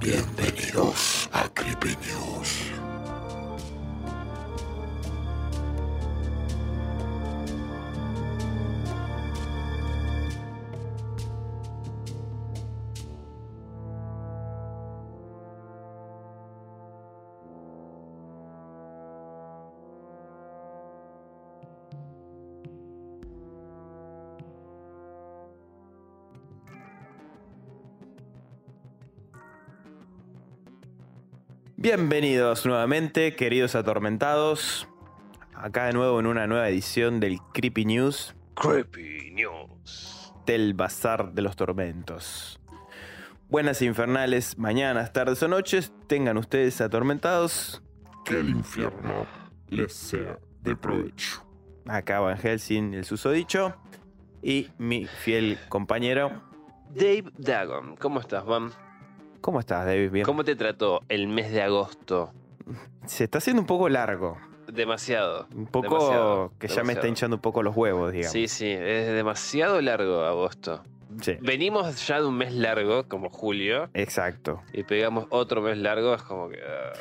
Bienvenidos a Creepy News. Bienvenidos nuevamente, queridos atormentados. Acá de nuevo en una nueva edición del Creepy News Creepy News. del Bazar de los Tormentos. Buenas infernales, mañanas, tardes o noches, tengan ustedes atormentados. Que el infierno les sea de provecho. Acá Van Helsing, el susodicho. Y mi fiel compañero. Dave Dagon, ¿cómo estás, Van? ¿Cómo estás, David? Bien. ¿Cómo te trató el mes de agosto? Se está haciendo un poco largo. Demasiado. Un poco Demasiado, que ya me está hinchando un poco los huevos, digamos. Sí, sí, es demasiado largo agosto. Sí, Venimos ya de un mes largo, como julio, exacto. y pegamos otro mes largo, es como que... ah,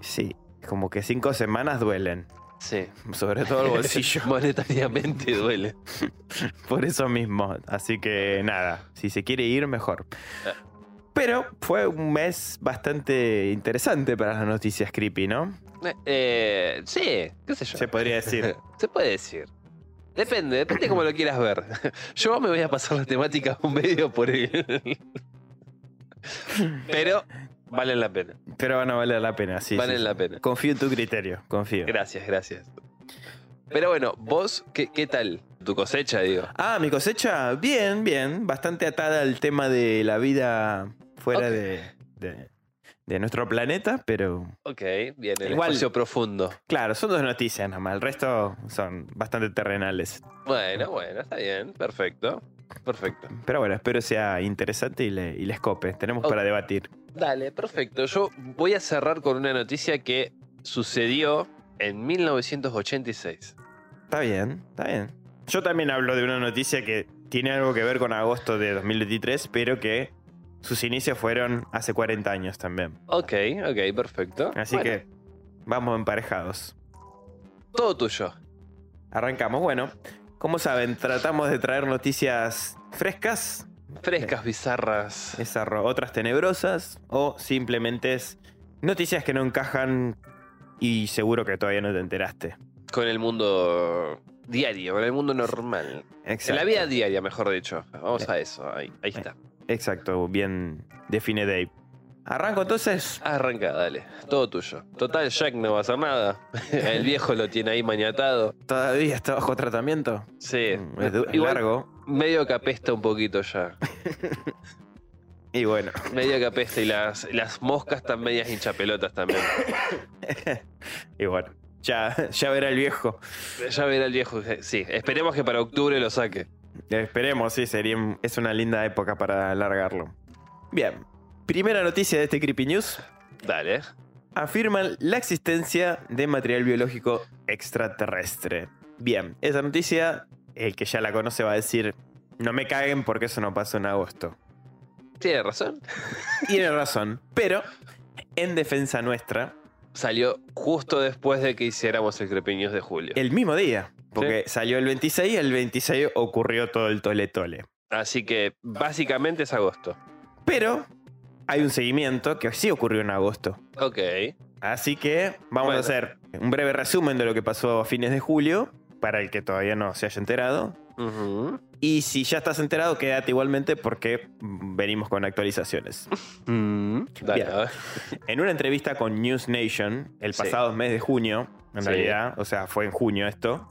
Sí, como que cinco semanas duelen. sí. Sobre todo el bolsillo. Monetariamente duele. Por eso mismo. Así que nada, si se quiere ir, mejor. Pero fue un mes bastante interesante para las noticias creepy, ¿no? Eh, sí, qué sé yo. Se podría decir. Se puede decir. Depende, depende de cómo lo quieras ver. Yo me voy a pasar la temática un medio por él. Pero valen la pena. Pero van a valer la pena, sí. valen sí, la sí. pena. Confío en tu criterio, confío. Gracias, gracias. Pero bueno, vos, ¿qué, qué tal? Tu cosecha, digo. Ah, mi cosecha, bien, bien. Bastante atada al tema de la vida fuera de, de- de nuestro planeta, pero Ok, bien, el Igual- espacio profundo. claro, son dos noticias nada más. El resto son bastante terrenales. Bueno, bueno, está bien, perfecto. Perfecto. Pero bueno, espero sea interesante y, le, y les cope. Tenemos para debatir. Dale, perfecto. Yo voy a cerrar con una noticia que sucedió en 1986. Está bien, está bien. Yo también hablo de una noticia que tiene algo que ver con agosto de 2023, pero que sus inicios fueron hace 40 años también. Ok, ok, perfecto. Así Bueno, que vamos emparejados. Todo tuyo. Arrancamos. Bueno, como saben, tratamos de traer noticias frescas, Frescas, bizarras. esas ro- otras tenebrosas, o simplemente es noticias que no encajan y seguro que todavía no te enteraste. Con el mundo diario, con el mundo normal. En la vida diaria, mejor dicho. Vamos a eso, ahí, ahí está. Exacto, bien define Dave. Arranco entonces. Arranca, dale. Todo tuyo. Total, Jack no va a hacer nada. El viejo lo tiene ahí maniatado. ¿Todavía está bajo tratamiento? Sí. Mm, Es, du- es Igual, largo. medio que apesta un poquito ya. Y bueno, Medio que apesta y las, las moscas están medias hinchapelotas también. y bueno. Ya, ya verá el viejo. Ya verá el viejo. Sí, esperemos que para octubre lo saque. Esperemos, sí, sería, es una linda época para alargarlo. Bien, primera noticia de este Creepy News. Dale. Afirman la existencia de material biológico extraterrestre. Bien, esa noticia, el que ya la conoce va a decir, no me caguen porque eso no pasó en agosto. Tiene razón. Tiene razón, pero en defensa nuestra, Salió justo después de que hiciéramos el Crepiños de julio. el mismo día, porque salió el 26 y el 26 ocurrió todo el tole tole. Así que básicamente es agosto. Pero hay un seguimiento que sí ocurrió en agosto. Ok. Así que vamos Bueno. a hacer un breve resumen de lo que pasó a fines de julio, para el que todavía no se haya enterado. Y si ya estás enterado, quédate igualmente porque mm, venimos con actualizaciones. Dale, Bien. a ver. En una entrevista con News Nation, el Sí. pasado mes de junio, en Sí. realidad, o sea, fue en junio esto,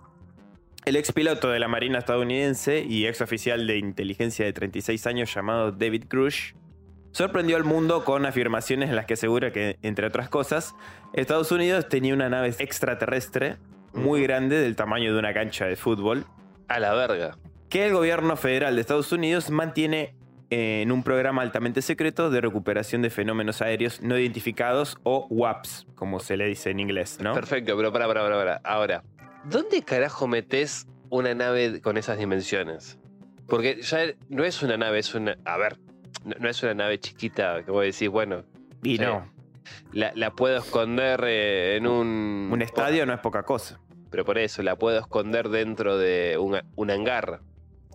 el ex piloto de la Marina estadounidense y ex oficial de inteligencia de 36 años llamado David Grush sorprendió al mundo con afirmaciones en las que asegura que, entre otras cosas, Estados Unidos tenía una nave extraterrestre muy grande del tamaño de una cancha de fútbol A la verga. que el gobierno federal de Estados Unidos mantiene en un programa altamente secreto de recuperación de fenómenos aéreos no identificados o WAPs, como se le dice en inglés, ¿no? Perfecto, pero para, para, para, para. Ahora, ¿dónde carajo metes una nave con esas dimensiones? Porque ya no es una nave, es una. A ver, no, no es una nave chiquita que vos decís, bueno, Y Sí. no, la, la puedo esconder eh, en un... un estadio no es poca cosa. Pero por eso, la puedo esconder dentro de un, un hangar.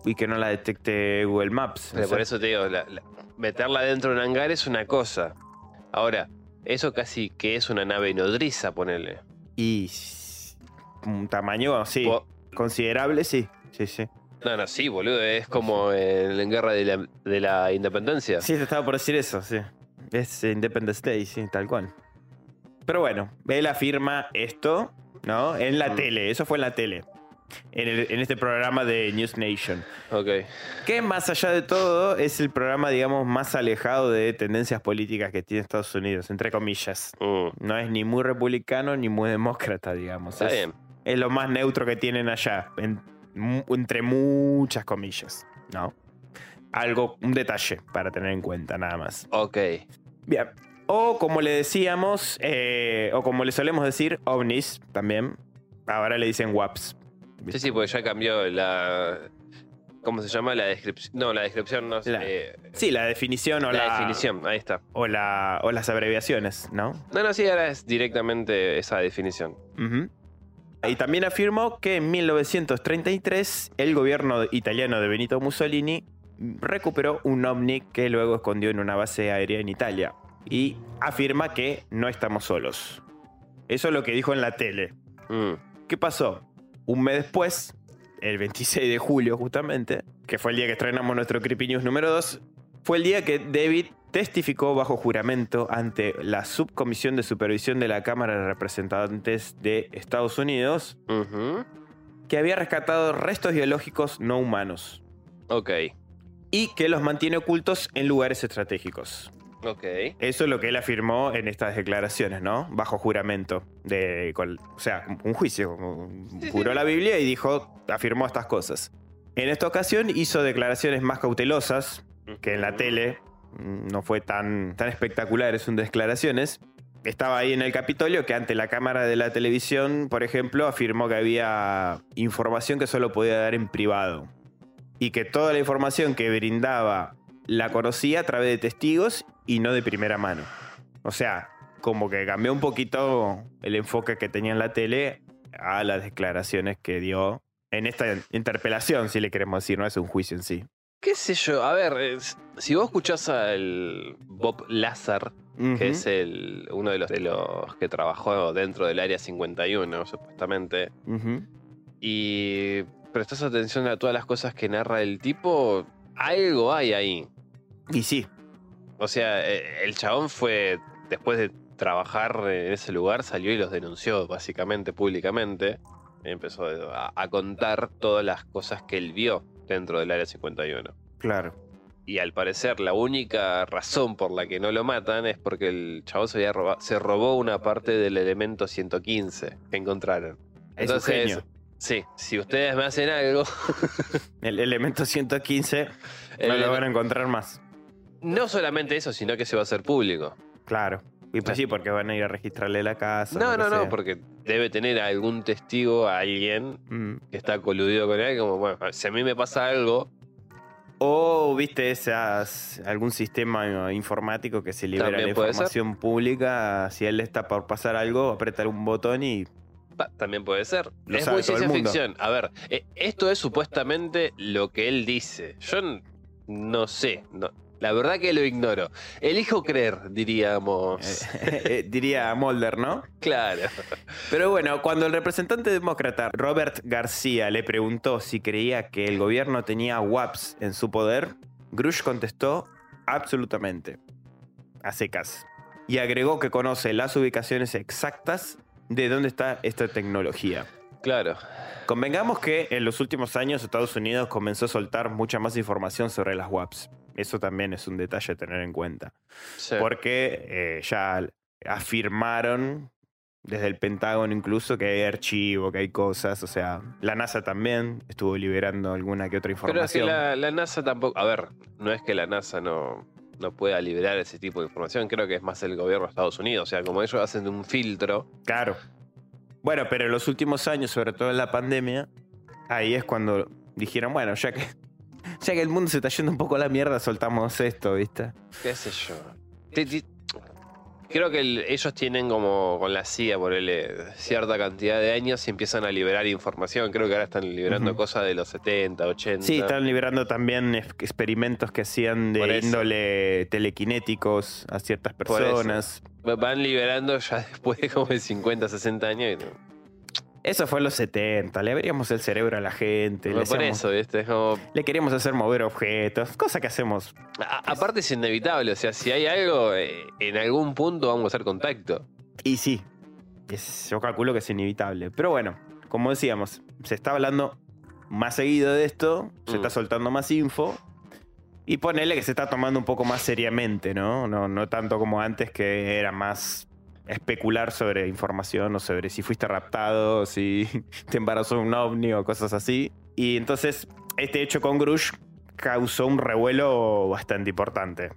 Y que no la detecte Google Maps. Pero por sea, eso te digo, la- la- meterla dentro de un hangar es una cosa. Ahora, eso casi que es una nave nodriza, ponele. Y un tamaño, sí, Po- considerable, sí. Sí, sí. No, no, sí, boludo, es como en la guerra de la, de la independencia. Sí, te estaba por decir eso, sí. Es Independence Day, sí, tal cual. Pero bueno, él afirma esto, ¿no? En la Mm. tele, eso fue en la tele. En, el- en este programa de News Nation. Ok. Que más allá de todo es el programa, digamos, más alejado de tendencias políticas que tiene Estados Unidos, entre comillas. Mm, No es ni muy republicano ni muy demócrata, digamos. está es, bien. Es lo más neutro que tienen allá, en- entre muchas comillas, ¿no? Algo, un detalle para tener en cuenta, nada más. Ok. Bien. O como le decíamos, eh, o como le solemos decir, ovnis también. Ahora le dicen WAPs. Sí, sí, porque ya cambió la. ¿Cómo se llama? La descripción. No, la descripción no. La- eh, Sí, la definición o la, la, definición, ahí está. O, la, o las abreviaciones, ¿no? No, no, sí, ahora es directamente esa definición. Y también afirmó que en 1933 el gobierno italiano de Benito Mussolini recuperó un ovni que luego escondió en una base aérea en Italia. Y afirma que no estamos solos. Eso es lo que dijo en la tele. Mm, ¿Qué pasó? Un mes después, el 26 de julio justamente, que fue el día que estrenamos nuestro Creepy News número 2, fue el día que David testificó bajo juramento ante la Subcomisión de Supervisión de la Cámara de Representantes de Estados Unidos que había rescatado restos biológicos no humanos Ok. y que los mantiene ocultos en lugares estratégicos. Ok. Eso es lo que él afirmó en estas declaraciones, ¿no? Bajo juramento. De, con- o sea, un juicio. Juró la Biblia y dijo, afirmó estas cosas. En esta ocasión hizo declaraciones más cautelosas, que en la tele mm, no fue tan, tan espectaculares sus declaraciones. Estaba ahí en el Capitolio que ante la cámara de la televisión, por ejemplo, afirmó que había información que solo podía dar en privado. Y que toda la información que brindaba la conocía a través de testigos y no de primera mano. O sea, como que cambió un poquito el enfoque que tenía en la tele a las declaraciones que dio en esta interpelación, si le queremos decir, no es un juicio en sí. ¿Qué sé yo? A ver, es- si vos escuchás al Bob Lazar, que es el, uno de los, de los que trabajó dentro del Área 51, supuestamente, y prestás atención a todas las cosas que narra el tipo, algo hay ahí. Y sí, O sea, eh, el chabón fue, después de trabajar en ese lugar, salió y los denunció básicamente públicamente. Y empezó a, a contar todas las cosas que él vio dentro del Área 51. claro. Y al parecer la única razón por la que no lo matan es porque el chabón se, había se robó una parte del elemento 115 que encontraron. Es Entonces, genio. sí, si ustedes me hacen algo, El elemento 115 el no lo van a encontrar más. no solamente eso, sino que se va a hacer público. Claro. Y pues sí, porque van a ir a registrarle la casa. No, no, no, porque debe tener algún testigo, alguien Mm. que está coludido con él, como, bueno, si a mí me pasa algo, O viste esas algún sistema informático que se libera la ser. información pública, si él está por pasar algo, apretar un botón y pa, también puede ser. Lo es sabe muy ciencia ficción. A ver, eh, esto es supuestamente lo que él dice. Yo no sé, no, la verdad que lo ignoro. Elijo creer, diríamos. eh, diría Mulder, ¿no? Claro. Pero bueno, cuando el representante demócrata Robert García le preguntó si creía que el gobierno tenía WAPs en su poder, Grush contestó absolutamente, a secas, y agregó que conoce las ubicaciones exactas de dónde está esta tecnología. Claro. Convengamos que en los últimos años Estados Unidos comenzó a soltar mucha más información sobre las WAPs. Eso también es un detalle a tener en cuenta. Sí. Porque eh, ya afirmaron desde el Pentágono incluso que hay archivo, que hay cosas. O sea, la NASA también estuvo liberando alguna que otra Pero es que información. la, la NASA tampoco. A ver, no es que la NASA no, no pueda liberar ese tipo de información. Creo que es más el gobierno de Estados Unidos. O sea, como ellos hacen un filtro. Claro. Bueno, pero en los últimos años, sobre todo en la pandemia, ahí es cuando dijeron, bueno, ya que ya que el mundo se está yendo un poco a la mierda, soltamos esto, ¿viste? ¿Qué sé yo? Creo que el- ellos tienen como con la CIA, por cierta cantidad de años y empiezan a liberar información. Creo que ahora están liberando cosas de los 70, 80. Sí, están liberando también experimentos que hacían de índole telequinéticos a ciertas personas. Van liberando ya después de como de 50, 60 años. y no- Eso fue en los 70, le abríamos el cerebro a la gente, le, por hacíamos- eso, ¿viste? Es como. le queríamos hacer mover objetos, cosa que hacemos. a- aparte es inevitable, o sea, si hay algo, eh, en algún punto vamos a hacer contacto. Y sí, es- yo calculo que es inevitable. Pero bueno, como decíamos, se está hablando más seguido de esto, se Mm. está soltando más info. Y ponele que se está tomando un poco más seriamente, ¿no? No, no tanto como antes que era más especular sobre información o sobre si fuiste raptado, si te embarazó un ovni o cosas así. Y entonces este hecho con Grush causó un revuelo bastante importante.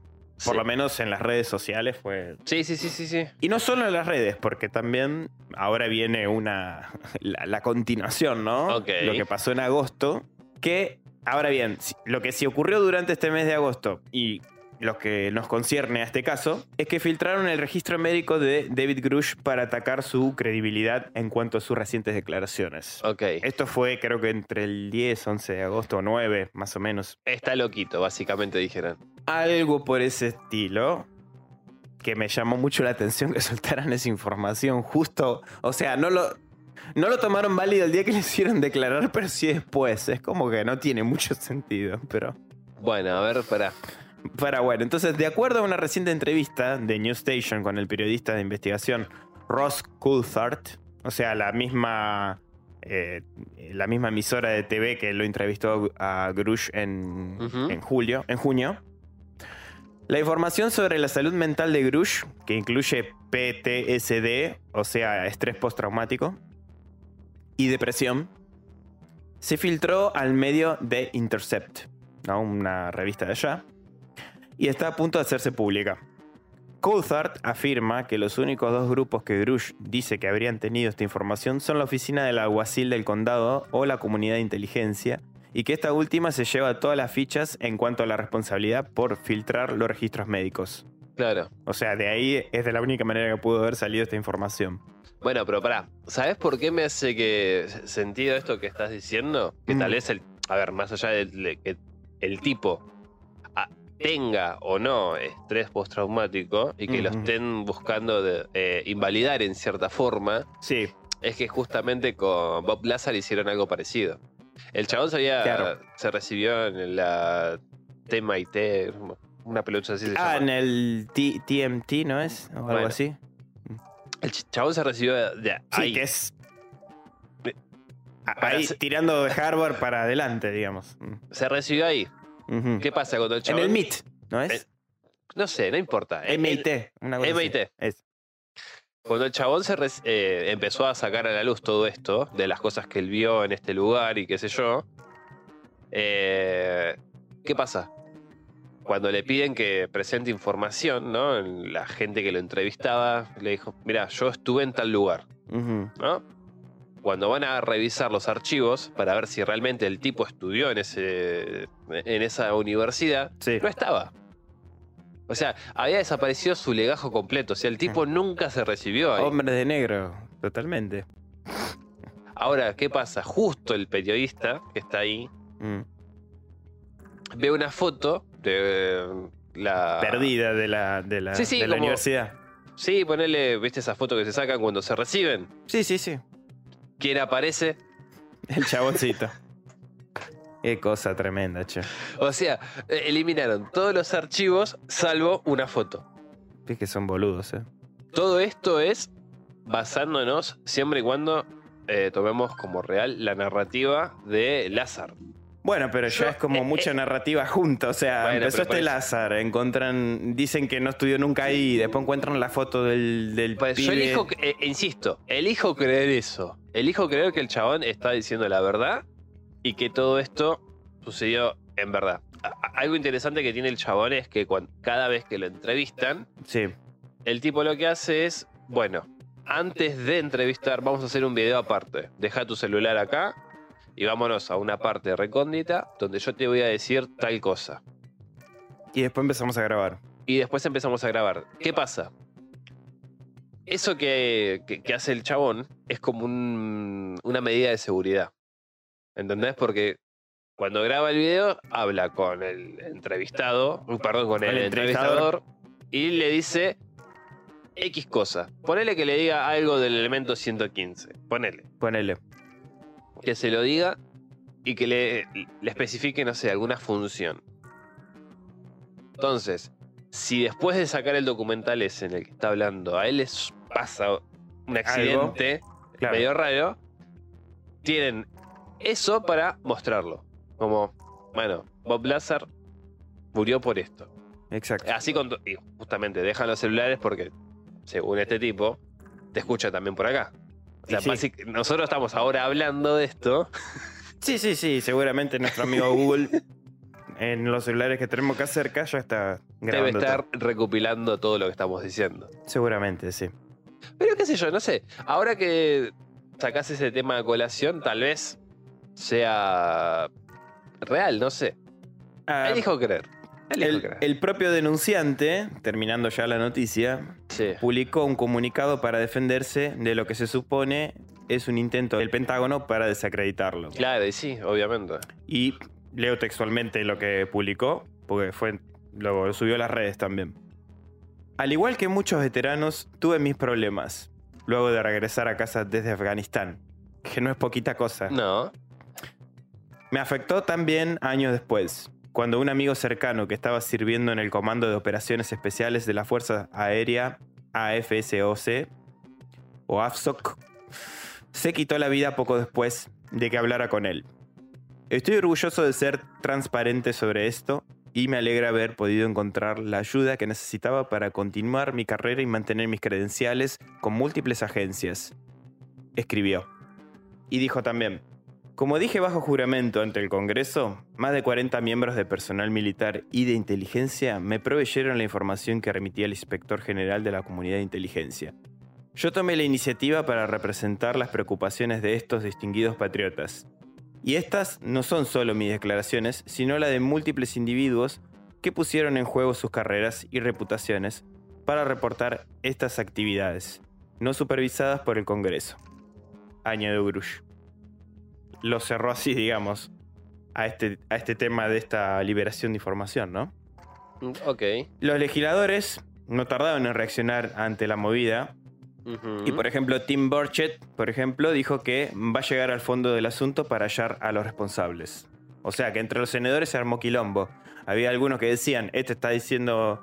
Por Sí. lo menos en las redes sociales fue Sí, sí, sí, sí, sí. y no solo en las redes, porque también ahora viene una la, la continuación, ¿no? Ok. Lo que pasó en agosto, que ahora bien, lo que sí ocurrió durante este mes de agosto y lo que nos concierne a este caso es que filtraron el registro médico de David Grush para atacar su credibilidad en cuanto a sus recientes declaraciones. Ok. Esto fue creo que entre el 10, 11 de agosto o 9, más o menos. Está loquito, básicamente dijeron. Algo por ese estilo. Que me llamó mucho la atención que soltaran esa información justo. O sea, no lo, no lo tomaron válido el día que le hicieron declarar, pero sí después. Es como que no tiene mucho sentido. Pero. Bueno, a ver, para. Para bueno, entonces, de acuerdo a una reciente entrevista de New Station con el periodista de investigación Ross Coulthard, o sea, la misma. eh, la misma emisora de TV que lo entrevistó a Grush en, en julio, en junio. La información sobre la salud mental de Grush, que incluye PTSD, o sea, estrés postraumático, y depresión, se filtró al medio de Intercept, ¿no? una revista de allá, y está a punto de hacerse pública. Coulthard afirma que los únicos dos grupos que Grush dice que habrían tenido esta información son la oficina del alguacil del condado o la comunidad de inteligencia, y que esta última se lleva todas las fichas en cuanto a la responsabilidad por filtrar los registros médicos. Claro. O sea, de ahí es de la única manera que pudo haber salido esta información. Bueno, pero pará. ¿Sabes por qué me hace que sentido esto que estás diciendo? Que Mm. tal vez el. A ver, más allá de de que el tipo tenga o no estrés postraumático y que lo estén buscando de, eh, invalidar en cierta forma, Sí, es que justamente con Bob Lazar hicieron algo parecido. El chabón se, había- Claro. se recibió en la TMIT, una pelucha así se Ah, llama. en el T- TMT, ¿no es? O algo así. El ch- chabón se recibió de, de Sí, ahí. que es. Para Ahí, tirando de Harvard para adelante, digamos. Se recibió ahí. Ujú. ¿Qué pasa cuando el En chabón... el MIT, ¿no es? Eh, No sé, no importa. El- MIT. Una cosa así. MIT. Es. Cuando el chabón se eh, empezó a sacar a la luz todo esto, de las cosas que él vio en este lugar y qué sé yo, eh, ¿qué pasa? Cuando le piden que presente información, ¿no? La gente que lo entrevistaba le dijo, mira, yo estuve en tal lugar, Ujú. ¿no? Cuando van a revisar los archivos para ver si realmente el tipo estudió en, ese, en esa universidad, Sí. no estaba. O sea, había desaparecido su legajo completo. O sea, el tipo nunca se recibió ahí. Hombre de negro, totalmente. Ahora, ¿qué pasa? Justo el periodista que está ahí Mm. ve una foto de la. Perdida de la, de la. Sí, sí, de la como- universidad. Sí, ponele, ¿viste esa foto que se sacan cuando se reciben? Sí, sí, sí. ¿Quién aparece? El chaboncito. Qué cosa tremenda, che. O sea, eh, eliminaron todos los archivos salvo una foto. Es que son boludos, eh. Todo esto es basándonos siempre y cuando eh, tomemos como real la narrativa de Lázaro. Bueno, pero ya Yo- es como eh, mucha eh. narrativa junta. O sea, Bueno, empezó este Lázaro, encuentran, dicen que no estudió nunca ahí, después encuentran la foto del, del Pues yo elijo, eh, insisto, elijo creer eso. Elijo creer que el chabón está diciendo la verdad y que todo esto sucedió en verdad. Algo interesante que tiene el chabón es que cada vez que lo entrevistan, Sí, el tipo lo que hace es, bueno, antes de entrevistar, vamos a hacer un video aparte. Deja tu celular acá y vámonos a una parte recóndita donde yo te voy a decir tal cosa. Y después empezamos a grabar. Y después empezamos a grabar. ¿Qué pasa? Eso que, que- que hace el chabón es como un- una medida de seguridad. ¿Entendés? Porque cuando graba el video, habla con el entrevistado, perdón, con el, entrevistador y le dice X cosa. Ponele que le diga algo del elemento 115. Ponele. Ponele. Que se lo diga y que le, le especifique, no sé, alguna función. Entonces, si después de sacar el documental ese en el que está hablando, a él les pasa un accidente Claro. medio raro, tienen eso para mostrarlo. Como, bueno, Bob Lazar murió por esto. Exacto. Así con y justamente dejan los celulares porque, según este tipo, te escucha también por acá. O sea, Y sí. basic- nosotros estamos ahora hablando de esto. Sí, sí, sí. Seguramente nuestro amigo Google en los celulares que tenemos acá cerca ya está Debe grabando. estar todo. recopilando todo lo que estamos diciendo. Seguramente, sí. Pero qué sé yo, no sé. Ahora que sacás ese tema a colación, tal vez sea real, no sé. Ah, Elijo creer. El, propio denunciante, terminando ya la noticia, Sí. publicó un comunicado para defenderse de lo que se supone es un intento del Pentágono para desacreditarlo. Claro, y sí, obviamente. Y leo textualmente lo que publicó, porque fue lo subió a las redes también. Al igual que muchos veteranos, tuve mis problemas luego de regresar a casa desde Afganistán, que no es poquita cosa. No. Me afectó también años después, cuando un amigo cercano que estaba sirviendo en el Comando de Operaciones Especiales de la Fuerza Aérea AFSOC o AFSOC se quitó la vida poco después de que hablara con él. Estoy orgulloso de ser transparente sobre esto y me alegra haber podido encontrar la ayuda que necesitaba para continuar mi carrera y mantener mis credenciales con múltiples agencias. Escribió. Y dijo también, como dije bajo juramento ante el Congreso, más de 40 miembros de personal militar y de inteligencia me proveyeron la información que remitía el inspector general de la comunidad de inteligencia. Yo tomé la iniciativa para representar las preocupaciones de estos distinguidos patriotas. Y estas no son solo mis declaraciones, sino la de múltiples individuos que pusieron en juego sus carreras y reputaciones para reportar estas actividades, no supervisadas por el Congreso. Añadió Grush lo cerró así, digamos, a este, a este tema de esta liberación de información, ¿no? Mm, Ok. Los legisladores no tardaron en reaccionar ante la movida y, por ejemplo, Tim Burchett, por ejemplo, dijo que va a llegar al fondo del asunto para hallar a los responsables. O sea, que entre los senadores se armó quilombo. Había algunos que decían, este está diciendo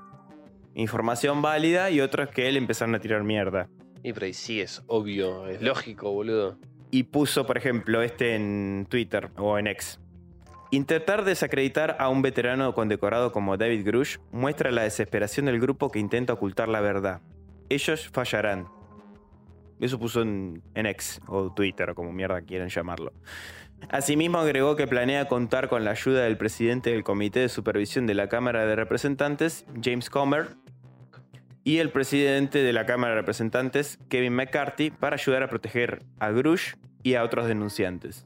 información válida y otros que él empezaron a tirar mierda. Y pero ahí sí es obvio, es lógico, boludo. Y puso, por ejemplo, este en Twitter o en X. Intentar desacreditar a un veterano condecorado como David Grush muestra la desesperación del grupo que intenta ocultar la verdad. Ellos fallarán. Eso puso en, en X o Twitter o como mierda quieran llamarlo. Asimismo agregó que planea contar con la ayuda del presidente del Comité de Supervisión de la Cámara de Representantes, James Comer, y el presidente de la Cámara de Representantes, Kevin McCarthy, para ayudar a proteger a Grush y a otros denunciantes.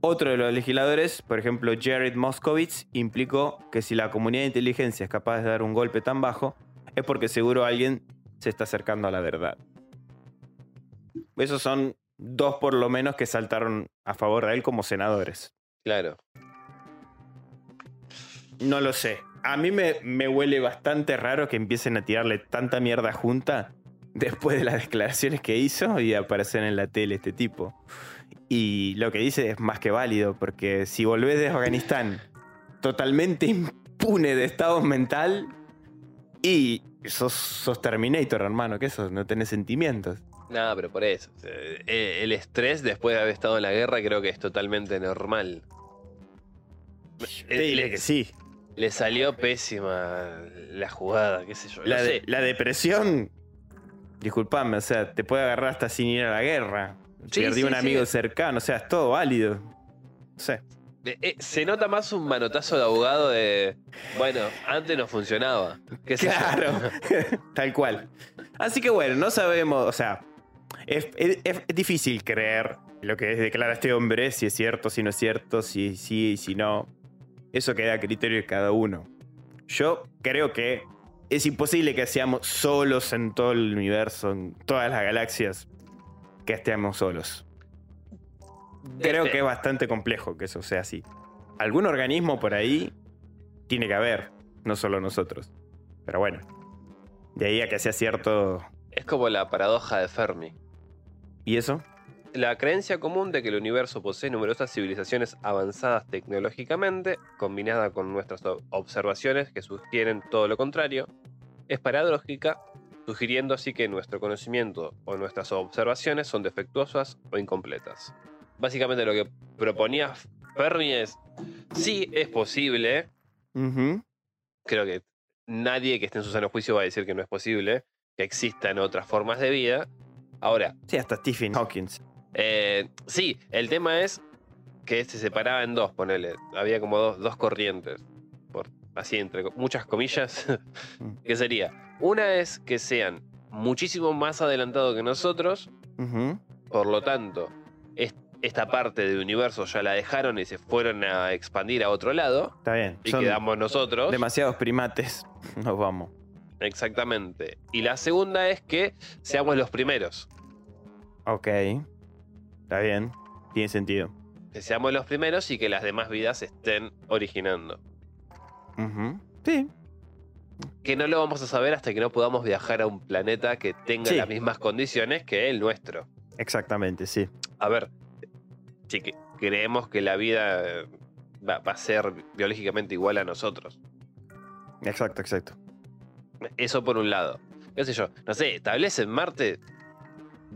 Otro de los legisladores, por ejemplo Jared Moskowitz, implicó que si la comunidad de inteligencia es capaz de dar un golpe tan bajo, es porque seguro alguien se está acercando a la verdad. Esos son dos por lo menos que saltaron a favor de él como senadores. Claro. No lo sé. A mí me, me huele bastante raro que empiecen a tirarle tanta mierda junta después de las declaraciones que hizo y aparecer en la tele este tipo. Y lo que dice es más que válido, porque si volvés de Afganistán totalmente impune de estado mental y sos, sos Terminator, hermano, que eso, no tenés sentimientos. No, pero por eso. Eh, El estrés después de haber estado en la guerra creo que es totalmente normal. Te diré que sí. Le salió pésima la jugada, qué sé yo. La, no de- sé. la depresión, disculpame, o sea, te puede agarrar hasta sin ir a la guerra. Sí, Perdí sí, un amigo sí. cercano, o sea, es todo válido. No sé. Eh, eh, se nota más un manotazo de abogado de. Bueno, antes no funcionaba. Claro, tal cual. Así que bueno, no sabemos, o sea, es, es- es difícil creer lo que declara este hombre, si es cierto, si no es cierto, si sí y si no, eso queda a criterio de cada uno. Yo creo que es imposible que seamos solos en todo el universo, en todas las galaxias, que estemos solos. Creo que es bastante complejo que eso sea así. Algún organismo por ahí tiene que haber, no solo nosotros. Pero bueno, de ahí a que sea cierto. Es como la paradoja de Fermi. ¿Y eso? La creencia común de que el universo posee numerosas civilizaciones avanzadas tecnológicamente, combinada con nuestras observaciones que sugieren todo lo contrario, es paradójica, sugiriendo así que nuestro conocimiento o nuestras observaciones son defectuosas o incompletas. Básicamente lo que proponía Fermi es, sí es posible, creo que nadie que esté en su sano juicio va a decir que no es posible, que existan otras formas de vida. Ahora, Sí, hasta Stephen Hawking. Eh, sí, el tema es que se separaba en dos, ponele. Había como dos, dos corrientes, por, así entre muchas comillas, que sería, una es que sean muchísimo más adelantados que nosotros, por lo tanto, es- esta parte del universo ya la dejaron y se fueron a expandir a otro lado, Está bien. y Son quedamos nosotros. demasiados primates. Nos vamos. Exactamente. Y la segunda es que seamos los primeros. Ok. Está bien. Tiene sentido. Que seamos los primeros y que las demás vidas se estén originando. Sí. Que no lo vamos a saber hasta que no podamos viajar a un planeta que tenga Sí. las mismas condiciones que el nuestro. Exactamente, sí. A ver, si que- creemos que la vida eh, va, va a ser biológicamente igual a nosotros. Exacto, exacto. Eso por un lado. ¿Qué sé yo? No sé, establece en Marte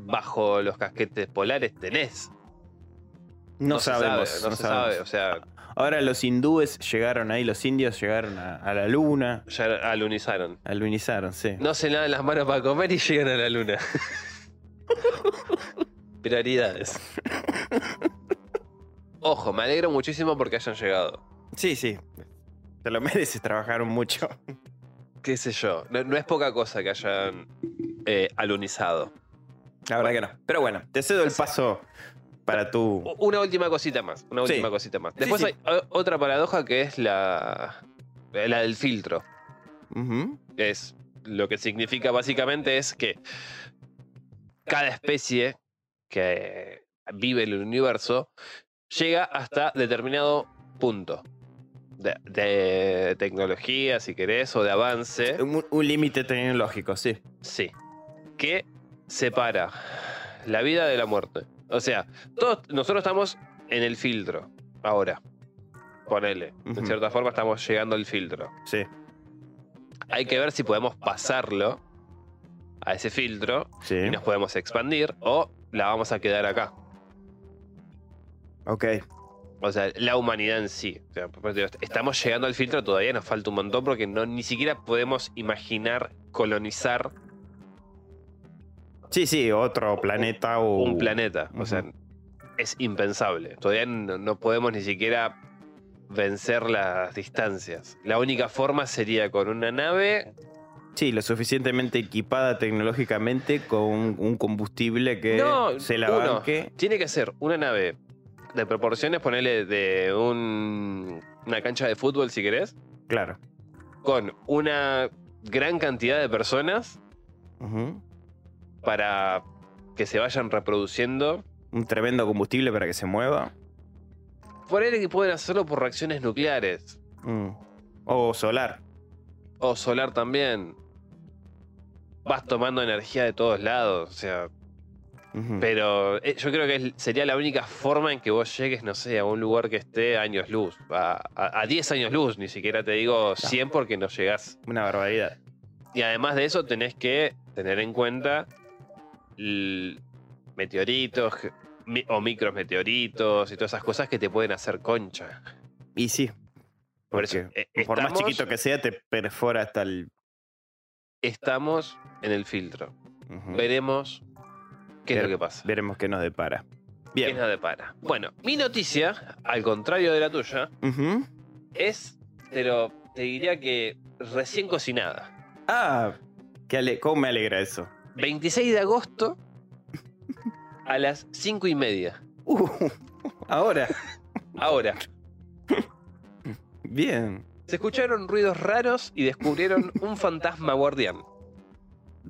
bajo los casquetes polares tenés. No, sabemos. sabe, no, no se sabemos. sabe. O sea, Ahora los hindúes llegaron ahí, los indios llegaron a, a la luna. ya alunizaron. Alunizaron, sí. No se lavan las manos para comer y llegan a la luna. Prioridades. Ojo, me alegro muchísimo porque hayan llegado. Sí, sí. Te lo mereces, trabajaron mucho. Qué sé yo, no, no es poca cosa que hayan eh, alunizado. La verdad que no. Pero bueno, te cedo el paso para tu. Una última cosita más, una Sí. última cosita más. Después sí. hay otra paradoja que es la, la del filtro. Es lo que significa básicamente es que cada especie que vive en el universo llega hasta determinado punto de, de tecnología, si querés, o de avance, Un, un límite tecnológico, sí. sí, que separa la vida de la muerte. O sea, todos nosotros estamos en el filtro ahora. Ponele. Ujú. En cierta forma estamos llegando al filtro. Sí. Hay que ver si podemos pasarlo a ese filtro Sí. y nos podemos expandir o la vamos a quedar acá. Ok. O sea, la humanidad en sí. O sea, digo, estamos llegando al filtro, todavía nos falta un montón porque no, ni siquiera podemos imaginar colonizar Sí, sí, otro planeta o. un planeta. O sea, es impensable. Todavía no, no podemos ni siquiera vencer las distancias. La única forma sería con una nave. Sí, lo suficientemente equipada tecnológicamente con un, un combustible que No, se la uno. banque. Tiene que ser una nave de proporciones, ponerle de un, una cancha de fútbol si querés, Claro. con una gran cantidad de personas Ujú. Para que se vayan reproduciendo. Un tremendo combustible para que se mueva. Ponele que pueden hacerlo por reacciones nucleares. Mm. O solar. O solar también. Vas tomando energía de todos lados. O sea. Pero eh, yo creo que sería la única forma en que vos llegues, no sé, a un lugar que esté años luz. A, a- a 10 años luz, ni siquiera te digo 100 porque no llegás. Una barbaridad. Y además de eso tenés que tener en cuenta meteoritos mi- o micrometeoritos y todas esas cosas que te pueden hacer concha. Y sí. Por eso, eh, por más chiquito que sea, te perfora hasta el. Estamos en el filtro. Veremos qué es lo que pasa. Veremos qué nos depara. ¿Qué Bien. nos depara? Bueno, mi noticia, al contrario de la tuya, es, pero te diría que recién cocinada. Ah, qué ale- ¿cómo me alegra eso? 26 de agosto a las 5 y media. Uh, ahora. Ahora, Bien. se escucharon ruidos raros y descubrieron un fantasma guardián.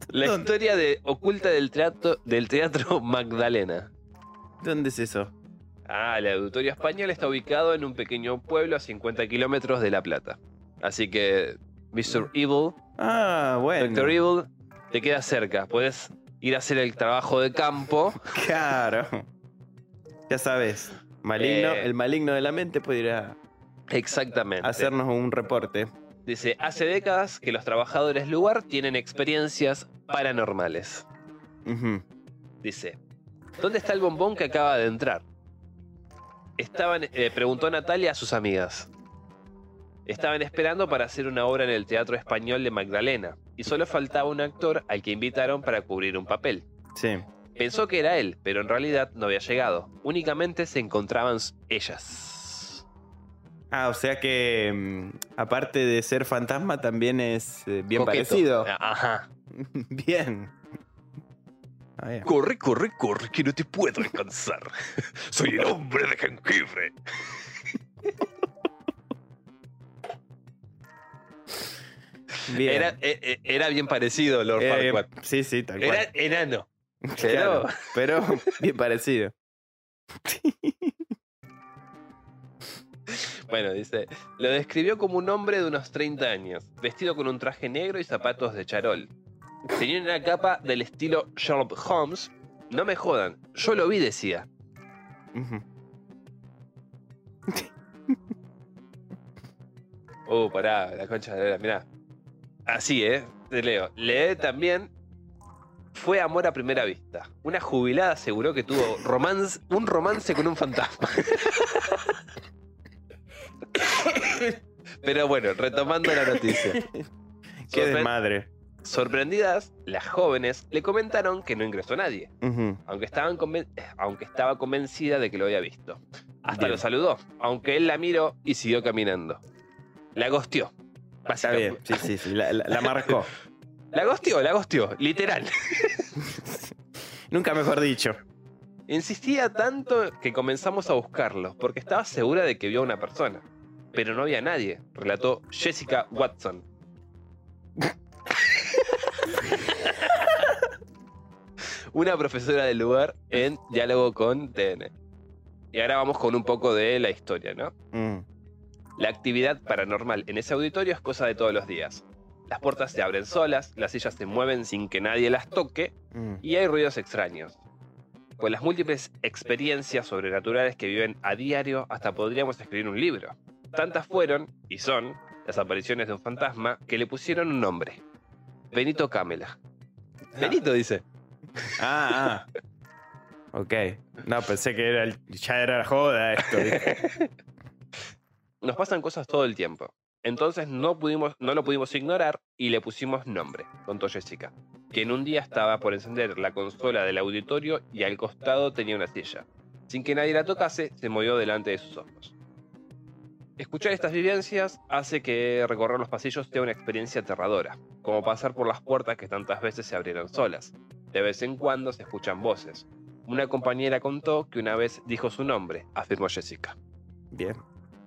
La ¿Dónde? historia de, oculta del teatro, del teatro Magdalena. ¿Dónde es eso? Ah, el auditorio español está ubicado en un pequeño pueblo a 50 kilómetros de La Plata. Así que, Mr. Evil, Ah, bueno. Dr. Evil, te queda cerca. Puedes ir a hacer el trabajo de campo. Claro. Ya sabes. Maligno, Eh. el maligno de la mente puede ir a Exactamente. hacernos un reporte. Dice, hace décadas que los trabajadores del lugar tienen experiencias paranormales. Dice, ¿dónde está el bombón que acaba de entrar? Estaban, eh, preguntó Natalia a sus amigas. Estaban esperando para hacer una obra en el Teatro Español de Magdalena y solo faltaba un actor al que invitaron para cubrir un papel. Sí. Pensó que era él, pero en realidad no había llegado. Únicamente se encontraban ellas. Ah, o sea que mm, aparte de ser fantasma también es eh, bien Coqueto. parecido. Ajá. bien. Ah. Corre, corre, corre, que no te puedo alcanzar. Soy el hombre de jengibre. Bien. Era, eh, eh, era bien parecido Lord Eh, Farquaad. sí, sí, tal Era cual. enano. Claro, pero bien parecido. Bueno, dice, lo describió como un hombre de unos 30 años, vestido con un traje negro y zapatos de charol. Tenía una capa del estilo Sherlock Holmes. No me jodan, yo lo vi, decía. Uh, pará, la concha de la mirá. Así, ¿eh? Te leo. Lee también. Fue amor a primera vista. Una jubilada aseguró que tuvo romance, un romance con un fantasma. Pero bueno, retomando la noticia. Qué Sorpre- desmadre. Sorprendidas, las jóvenes le comentaron que no ingresó nadie, aunque, estaban conven- aunque estaba convencida de que lo había visto. Hasta Bien. lo saludó, aunque él la miró y siguió caminando. La gosteó. Está bien, sí, sí, sí, la, la- la marcó. La gosteó, la gosteó, literal. Nunca mejor dicho. Insistía tanto que comenzamos a buscarlo, porque estaba segura de que vio a una persona. Pero no había nadie, relató Jessica Watson. una profesora del lugar en diálogo con TN. Y ahora vamos con un poco de la historia, ¿no? Mm. La actividad paranormal en ese auditorio es cosa de todos los días. Las puertas se abren solas, las sillas se mueven sin que nadie las toque Mm. y hay ruidos extraños. Con las múltiples experiencias sobrenaturales que viven a diario, hasta podríamos escribir un libro. Tantas fueron, y son, las apariciones de un fantasma que le pusieron un nombre. Benito Camela. Benito dice. Ah, ah. Ok. No, pensé que era el- ya era joda esto. Nos pasan cosas todo el tiempo. Entonces no, pudimos, no lo pudimos ignorar y le pusimos nombre, contó Jessica, que en un día estaba por encender la consola del auditorio y al costado tenía una silla. Sin que nadie la tocase, se movió delante de sus ojos. Escuchar estas vivencias hace que recorrer los pasillos sea una experiencia aterradora, como pasar por las puertas que tantas veces se abrieron solas. De vez en cuando se escuchan voces. Una compañera contó que una vez dijo su nombre, afirmó Jessica. Bien.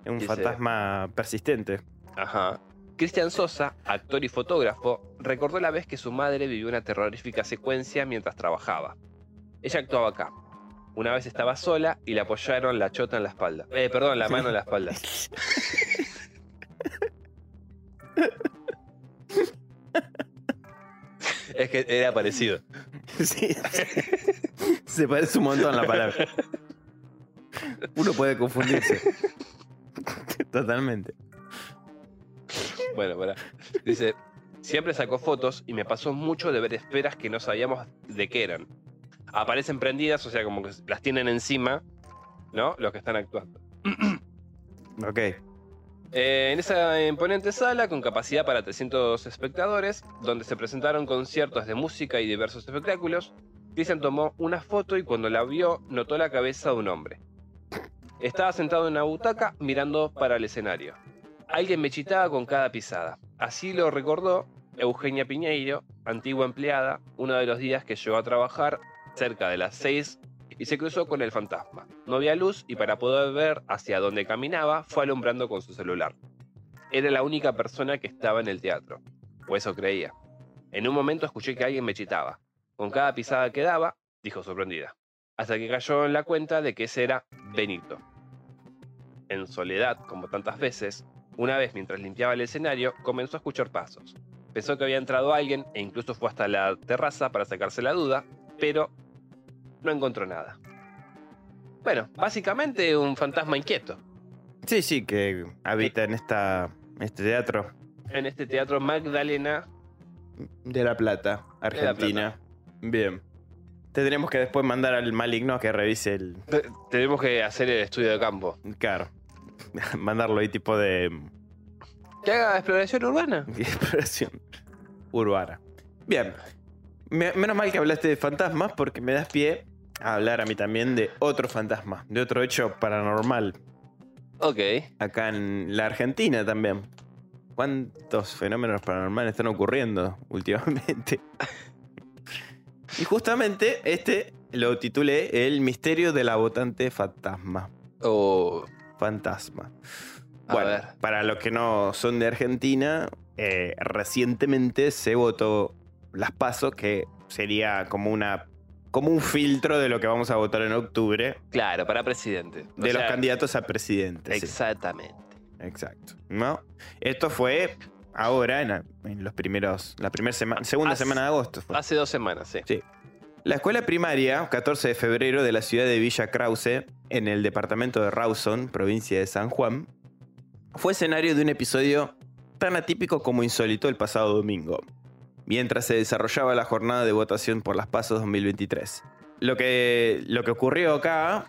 Es un Dice- fantasma persistente. Ajá. Cristian Sosa, actor y fotógrafo, recordó la vez que su madre vivió una terrorífica secuencia mientras trabajaba. Ella actuaba acá. Una vez estaba sola y le apoyaron la chota en la espalda. Eh, perdón, la mano en la espalda. Es que era parecido. Sí. Se parece un montón la palabra. Uno puede confundirse. Totalmente. Bueno, pará. Dice, siempre sacó fotos y me pasó mucho de ver esferas que no sabíamos de qué eran. Aparecen prendidas, o sea, como que las tienen encima, ¿no? Los que están actuando. Ok. Eh, en esa imponente sala, con capacidad para 300 espectadores, donde se presentaron conciertos de música y diversos espectáculos, Christian tomó una foto y cuando la vio, notó la cabeza de un hombre. Estaba sentado en una butaca mirando para el escenario. Alguien me chitaba con cada pisada. Así lo recordó Eugenia Piñeiro, antigua empleada, uno de los días que llegó a trabajar cerca de las 6 y se cruzó con el fantasma. No había luz y para poder ver hacia dónde caminaba fue alumbrando con su celular. Era la única persona que estaba en el teatro, o eso creía. En un momento escuché que alguien me chitaba. Con cada pisada que daba, dijo sorprendida, hasta que cayó en la cuenta de que ese era Benito. En soledad, como tantas veces, una vez mientras limpiaba el escenario, comenzó a escuchar pasos. Pensó que había entrado alguien e incluso fue hasta la terraza para sacarse la duda, pero no encontró nada. Bueno, básicamente un fantasma inquieto. Sí, sí, que habita en esta, este teatro En este teatro Magdalena, de La Plata, Argentina. Bien. Tendremos que después mandar al maligno a que revise el. te- tenemos que hacer el estudio de campo. Claro. Mandarlo ahí tipo de. ¿Que haga exploración urbana? de exploración urbana. Bien. Me- menos mal que hablaste de fantasmas porque me das pie a hablar a mí también de otro fantasma, de otro hecho paranormal, Ok. acá en la Argentina también. ¿Cuántos fenómenos paranormales están ocurriendo últimamente? y justamente este lo titulé El misterio de la votante fantasma. Oh, Fantasma. A bueno, ver. para los que no son de Argentina, eh, recientemente se votó las pasos, que sería como una como un filtro de lo que vamos a votar en octubre claro, para presidente. O de los candidatos a presidente. sí. Exactamente. Exacto. ¿No? Esto fue ahora, en, en los primeros, la primera semana, segunda Hace- semana de agosto. fue. Hace dos semanas, sí. Sí. La escuela primaria, 14 de febrero, de la ciudad de Villa Krause, en el departamento de Rawson, provincia de San Juan, fue escenario de un episodio tan atípico como insólito el pasado domingo, mientras se desarrollaba la jornada de votación por las PASO 2023. Lo que, lo que ocurrió acá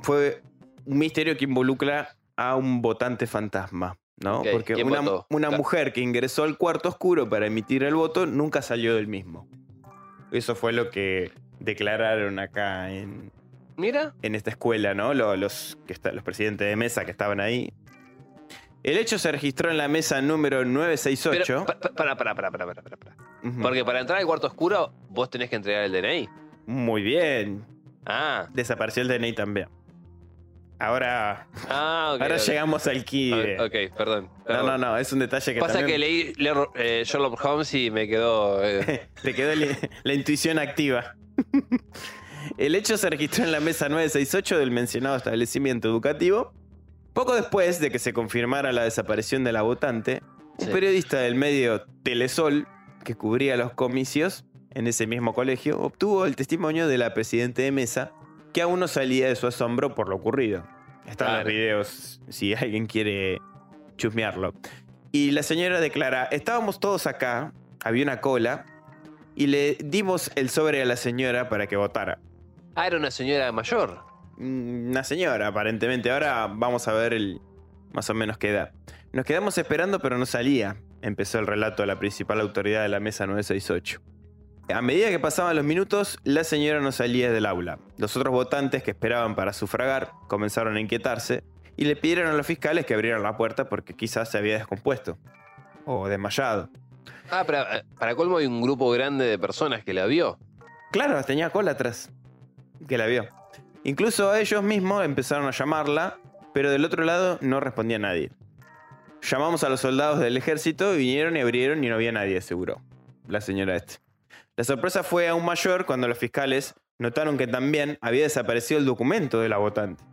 fue un misterio que involucra a un votante fantasma, ¿no? Porque ¿quién una, una Claro. mujer que ingresó al cuarto oscuro para emitir el voto nunca salió del mismo. Eso fue lo que declararon acá en, Mira, en esta escuela, ¿no? Lo- Los, que está- los presidentes de mesa que estaban ahí. El hecho se registró en la mesa número 968. pero pa- pa- para, para, para, para, para. Porque para entrar al cuarto oscuro, vos tenés que entregar el DNI. Muy bien. Ah, Desapareció el DNI también. Ahora, ah, ahora llegamos al key. de- Ah, Ok, perdón. No, perdón. no, no, es un detalle que Pasa también... que leí leer, eh, Sherlock Holmes y me quedó. eh, Te quedó la, la intuición activa. El hecho se registró en la mesa 968 del mencionado establecimiento educativo. Poco después de que se confirmara la desaparición de la votante, un periodista del medio Telesol, que cubría los comicios en ese mismo colegio, obtuvo el testimonio de la presidente de mesa, que aún no salía de su asombro por lo ocurrido. Están Claro. los videos si alguien quiere chusmearlo. Y la señora declara, estábamos todos acá, había una cola, y le dimos el sobre a la señora para que votara. Ah, era una señora mayor. Mm, Una señora, aparentemente. Ahora vamos a ver el más o menos qué edad. Nos quedamos esperando, pero no salía. Empezó el relato de la principal autoridad de la mesa 968. A medida que pasaban los minutos, la señora no salía del aula. Los otros votantes que esperaban para sufragar comenzaron a inquietarse y le pidieron a los fiscales que abrieran la puerta porque quizás se había descompuesto o desmayado. Ah, pero eh, para colmo hay un grupo grande de personas que la vio. Claro, tenía cola atrás. Que la vio. Incluso ellos mismos empezaron a llamarla, pero del otro lado no respondía nadie. Llamamos a los soldados del ejército vinieron y abrieron y no había nadie, aseguró la señora este. La sorpresa fue aún mayor cuando los fiscales notaron que también había desaparecido el documento de la votante.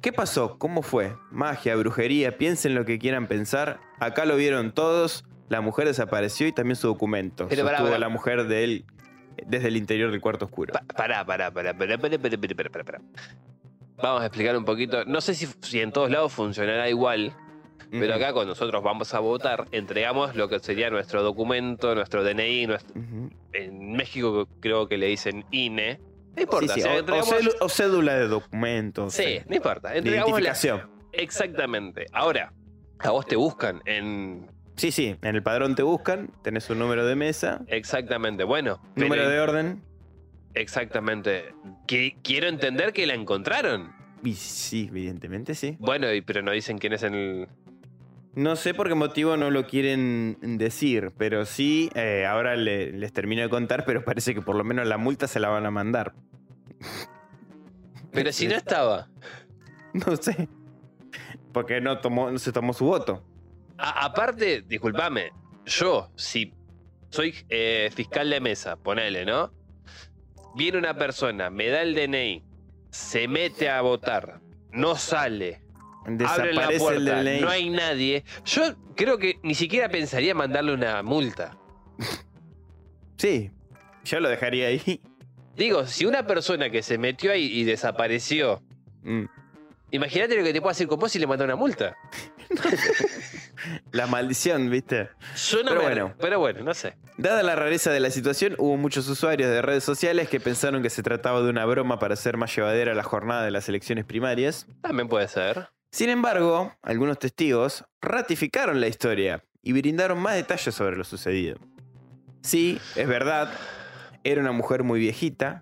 ¿Qué pasó? ¿Cómo fue? Magia, brujería, piensen lo que quieran pensar. Acá lo vieron todos. La mujer desapareció y también su documento. Pero la mujer de él desde el interior del cuarto oscuro. Pará, pará, pará, pará, pará, pará, Vamos a explicar un poquito. No sé si, si en todos lados funcionará igual, pero acá cuando nosotros vamos a votar, entregamos lo que sería nuestro documento, nuestro DNI. nuestro- en México creo que le dicen INE. No importa, Sí, sí, o entregamos- o cédula de documentos. Sí, eh, no importa. Entregamos la- identificación. Exactamente. Ahora, a vos te buscan en. Sí, sí, en el padrón te buscan, tenés un número de mesa, Exactamente. Bueno. pero- número de orden. Exactamente. Quiero entender que la encontraron. Y sí, evidentemente sí. Bueno, y- pero no dicen quién es el. No sé por qué motivo no lo quieren decir, pero sí, eh, ahora le- les termino de contar, pero parece que por lo menos la multa se la van a mandar. Pero si no estaba. No sé. Porque no, tomó, no se tomó su voto. A- aparte, discúlpame, yo, si soy eh, fiscal de mesa, ponele, ¿no? Viene una persona, me da el DNI, se mete a votar, no sale, abre la Desaparece el puerta, no hay nadie. Yo creo que ni siquiera pensaría mandarle una multa. Sí, yo lo dejaría ahí. Digo, si una persona que se metió ahí y desapareció, Mm. imagínate lo que te puede hacer con vos si le manda una multa. La maldición, ¿viste? Yo no Pero me- bueno. pero bueno, no sé. Dada la rareza de la situación, hubo muchos usuarios de redes sociales que pensaron que se trataba de una broma para hacer más llevadera la jornada de las elecciones primarias. También puede ser. Sin embargo, algunos testigos ratificaron la historia y brindaron más detalles sobre lo sucedido. Sí, es verdad, era una mujer muy viejita,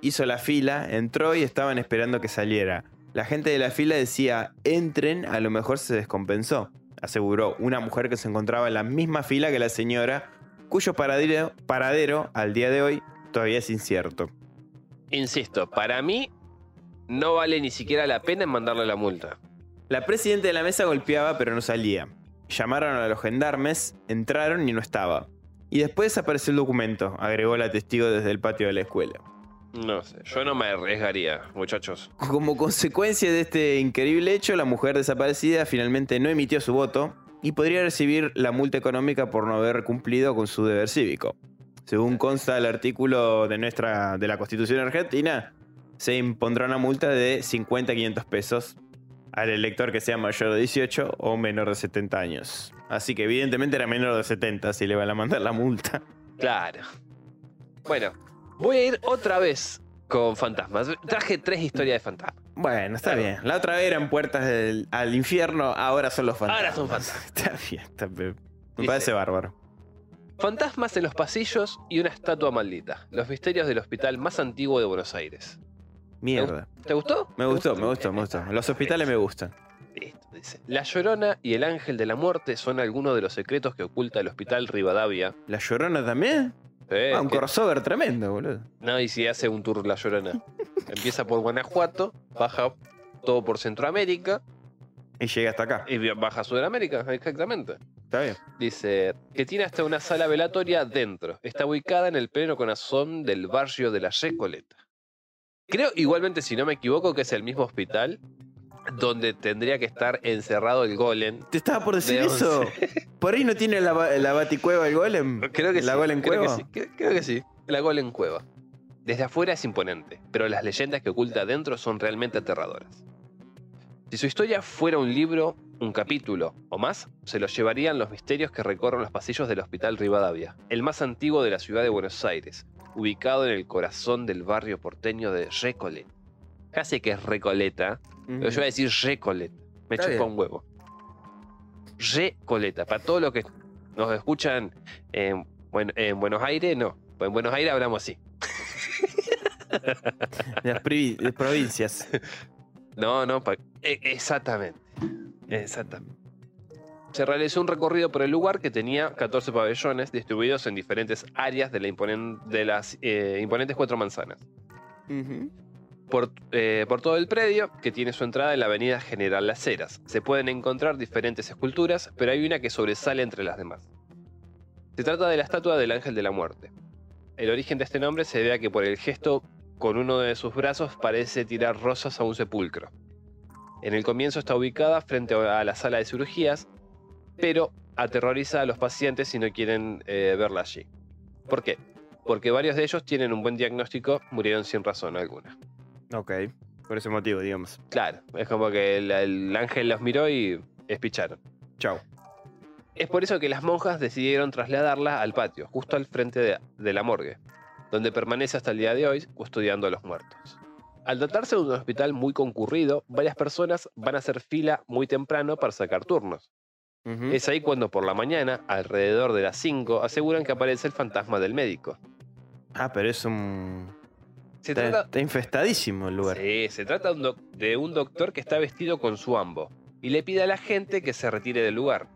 hizo la fila, entró y estaban esperando que saliera. La gente de la fila decía, entren, a lo mejor se descompensó, aseguró una mujer que se encontraba en la misma fila que la señora, cuyo paradero, al día de hoy todavía es incierto. Insisto, para mí no vale ni siquiera la pena en mandarle la multa. La presidenta de la mesa golpeaba pero no salía. Llamaron a los gendarmes, entraron y no estaba. Y después apareció el documento, agregó la testigo desde el patio de la escuela. No sé, yo no me arriesgaría, muchachos. Como consecuencia de este increíble hecho, la mujer desaparecida finalmente no emitió su voto y podría recibir la multa económica por no haber cumplido con su deber cívico. Según consta el artículo de, nuestra, de la Constitución Argentina, se impondrá una multa de 50 a 500 pesos al elector que sea mayor de 18 o menor de 70 años. Así que evidentemente era menor de 70 si le van a mandar la multa. Claro. Bueno, voy a ir otra vez con fantasmas. Traje tres historias de fantasmas. Bueno, está Claro. bien. La otra vez eran puertas del- al infierno, ahora son los fantasmas. Ahora son fantasmas. Está bien, está bien. Me Dice- parece bárbaro. Fantasmas en los pasillos y una estatua maldita. Los misterios del hospital más antiguo de Buenos Aires. Mierda. ¿Te gustó? Me gustó, me gustó, me gustó. Los hospitales me gustan. Listo, dice. La Llorona y el Ángel de la Muerte son algunos de los secretos que oculta el Hospital Rivadavia. ¿La llorona también? Eh, Ah, un que- crossover tremendo, boludo. No, y si hace un tour La Llorona. Empieza por Guanajuato, baja todo por Centroamérica Y llega hasta acá. y baja a Sudamérica, exactamente. Está bien. Dice que tiene hasta una sala velatoria dentro. Está ubicada en el pleno corazón del barrio de la Recoleta. Creo, igualmente, si no me equivoco, que es el mismo hospital donde tendría que estar encerrado el golem. Te estaba por decir De eso. ¿Por ahí no tiene la, la baticueva el golem? Creo que ¿La sí. golem creo cueva? Que sí. Creo, que sí. La golem cueva. Desde afuera es imponente, pero las leyendas que oculta adentro son realmente aterradoras. Si su historia fuera un libro, un capítulo o más, se lo llevarían los misterios que recorren los pasillos del Hospital Rivadavia, el más antiguo de la ciudad de Buenos Aires, ubicado en el corazón del barrio porteño de Recoleta. Casi que es Recoleta, pero yo voy a decir Recoleta. Me chupa un huevo. Recoleta. Para todos los que nos escuchan en, Buen- en Buenos Aires, no. En Buenos Aires hablamos así. Las provincias. No, no, e- exactamente. Exactamente. Se realizó un recorrido por el lugar que tenía 14 pabellones distribuidos en diferentes áreas de, la imponen- de las eh, imponentes cuatro manzanas. Por, eh, por todo el predio, que tiene su entrada en la avenida General Las Heras, se pueden encontrar diferentes esculturas, pero hay una que sobresale entre las demás. Se trata de la estatua del Ángel de la Muerte. El origen de este nombre se debe a que por el gesto con uno de sus brazos parece tirar rosas a un sepulcro. En el comienzo está ubicada frente a la sala de cirugías, pero aterroriza a los pacientes si no quieren eh, verla allí. ¿Por qué? Porque varios de ellos tienen un buen diagnóstico, murieron sin razón alguna. Ok. Por ese motivo, digamos. Claro, es como que el, el ángel los miró y espicharon. Chau. Es por eso que las monjas decidieron trasladarla al patio, justo al frente de, de la morgue, donde permanece hasta el día de hoy custodiando a los muertos. Al tratarse de un hospital muy concurrido, varias personas van a hacer fila muy temprano para sacar turnos. Es ahí cuando por la mañana, alrededor de las 5, aseguran que aparece el fantasma del médico. Ah, pero es un. Se Está, trata, está infestadísimo el lugar. Sí, se trata de un doctor que está vestido con su ambo y le pide a la gente que se retire del lugar.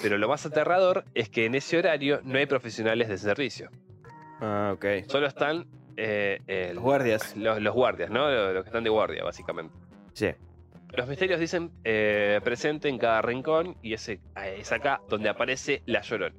Pero lo más aterrador es que en ese horario no hay profesionales de servicio. Ah, ok. Solo están eh, Los guardias. Los, los guardias, ¿no? Los, los que están de guardia, básicamente. Sí. Los misterios dicen eh, presente en cada rincón y ese, es acá donde aparece la llorona.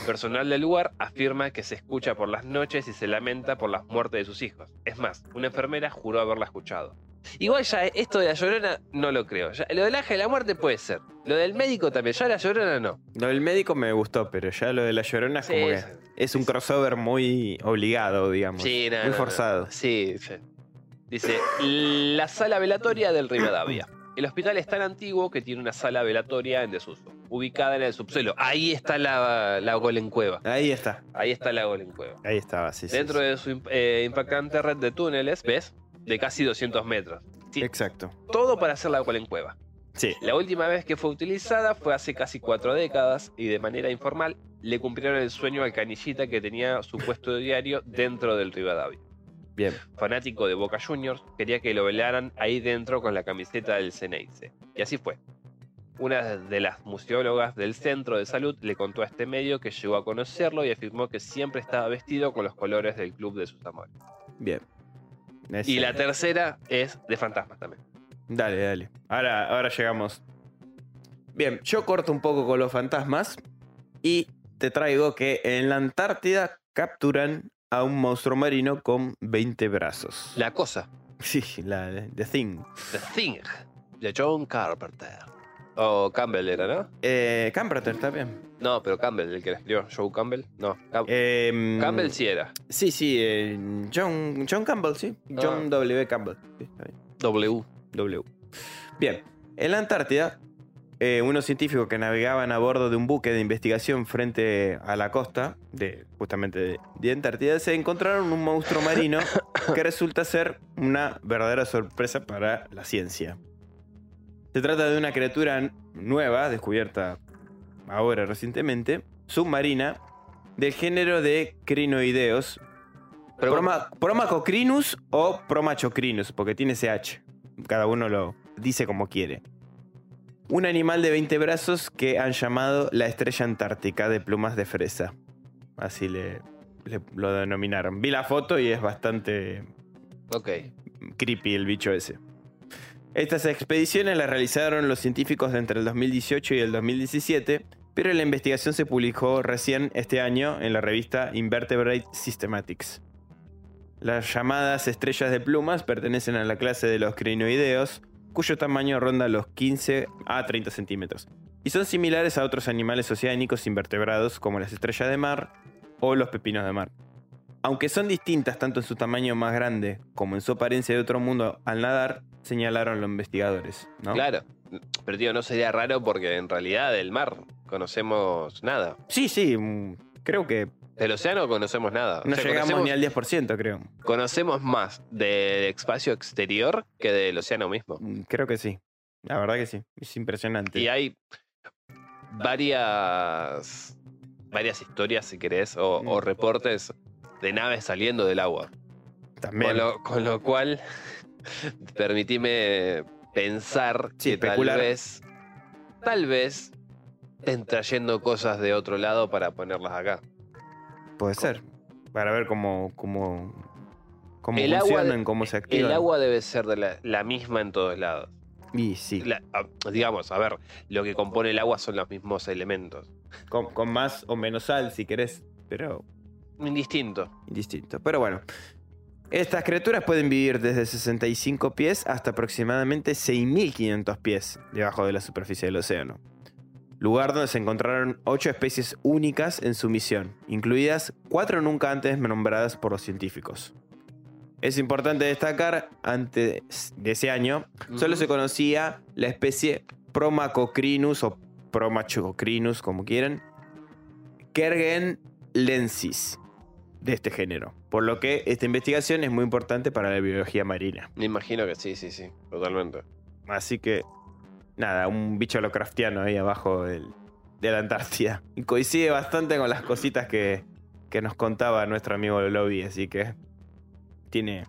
El personal del lugar afirma que se escucha por las noches y se lamenta por las muertes de sus hijos. Es más, una enfermera juró haberla escuchado. Igual ya esto de la llorona no lo creo. Ya- lo del ángel de la muerte puede ser. Lo del médico también. Ya la llorona no. Lo del médico me gustó, pero ya lo de la llorona es Sí, como que es un crossover muy obligado, digamos. Sí, no, muy no, no. forzado. Sí, sí. Dice, la sala velatoria del Rivadavia. El hospital es tan antiguo que tiene una sala velatoria en desuso, ubicada en el subsuelo. Ahí está la, la Golem Cueva. Ahí está. Ahí está la Golem Cueva. Ahí estaba, sí, Dentro sí. de su eh, impactante red de túneles, ¿ves? De casi 200 metros. Sí, Exacto. todo para hacer la Golem Cueva. Sí. La última vez que fue utilizada fue hace casi cuatro décadas y de manera informal le cumplieron el sueño al canillita que tenía su puesto de diario dentro del Rivadavia. Bien. fanático de Boca Juniors, quería que lo velaran ahí dentro con la camiseta del Ceneice. Y así fue. Una de las museólogas del centro de salud le contó a este medio que llegó a conocerlo y afirmó que siempre estaba vestido con los colores del club de sus amores. Bien. Y la tercera es de fantasmas también. Dale, dale. Ahora, ahora llegamos. Bien, yo corto un poco con los fantasmas y te traigo que en la Antártida capturan a un monstruo marino con 20 brazos. La cosa, Sí, la The Thing. The Thing, de John Carpenter. O Campbell era, ¿no? Eh, Camperter está bien. No, pero Campbell, el que la escribió. Joe Campbell. No, Cam- Em, Campbell sí era. Sí, sí, eh, John, John Campbell, sí. John Ah. W. Campbell. Sí. W. W. Bien, en la Antártida, eh, unos científicos que navegaban a bordo de un buque de investigación frente a la costa, de, justamente de, de Antártida, se encontraron un monstruo marino que resulta ser una verdadera sorpresa para la ciencia. Se trata de una criatura nueva, descubierta ahora recientemente, submarina, del género de crinoideos, Pero Proma- Promacocrinus o Promachocrinus, porque tiene CH. Cada uno lo dice como quiere. Un animal de 20 brazos que han llamado la estrella antártica de plumas de fresa. Así le, le- lo denominaron. Vi la foto y es bastante Ok. creepy el bicho ese. Estas expediciones las realizaron los científicos de entre el 2018 y el 2017, pero la investigación se publicó recién este año en la revista Invertebrate Systematics. Las llamadas estrellas de plumas pertenecen a la clase de los crinoideos, cuyo tamaño ronda los 15 a 30 centímetros, y son similares a otros animales oceánicos invertebrados como las estrellas de mar o los pepinos de mar. Aunque son distintas tanto en su tamaño más grande como en su apariencia de otro mundo al nadar, señalaron los investigadores. ¿no? Claro. Pero tío, no sería raro porque en realidad del mar conocemos nada. Sí, sí, mm, creo que Del océano conocemos nada. O no sea, llegamos ni al 10%, creo. conocemos más del espacio exterior que del océano mismo. Mm, Creo que sí. La verdad que sí. Es impresionante. Y hay varias varias historias, si querés, o, o Mm. reportes de naves saliendo del agua. También. Con lo, con lo cual, permitime pensar Sí, que tal especular. vez, tal vez, estén trayendo cosas de otro lado para ponerlas acá. Puede ser. Para ver cómo, cómo, cómo El agua funcionan, de- cómo se activan. El agua debe ser de la, la misma en todos lados. Y sí. La- ah, digamos, a ver, lo que compone el agua son los mismos elementos. Con, con más o menos sal, si querés. Pero Indistinto. distinto. Pero bueno. Estas criaturas pueden vivir desde 65 pies hasta aproximadamente 6.500 pies debajo de la superficie del océano. Lugar donde se encontraron 8 especies únicas en su misión, incluidas 4 nunca antes nombradas por los científicos. Es importante destacar, antes de ese año, solo se conocía la especie Promacocrinus o Promachocrinus, como quieran, Kergenlensis de este género. Por lo que esta investigación es muy importante para la biología marina. Me imagino que sí, sí, sí, totalmente. Así que, nada, un bicho Lovecraftiano ahí abajo del- de la Antártida. Y coincide bastante con las cositas que, que nos contaba nuestro amigo Lobby, así que tiene.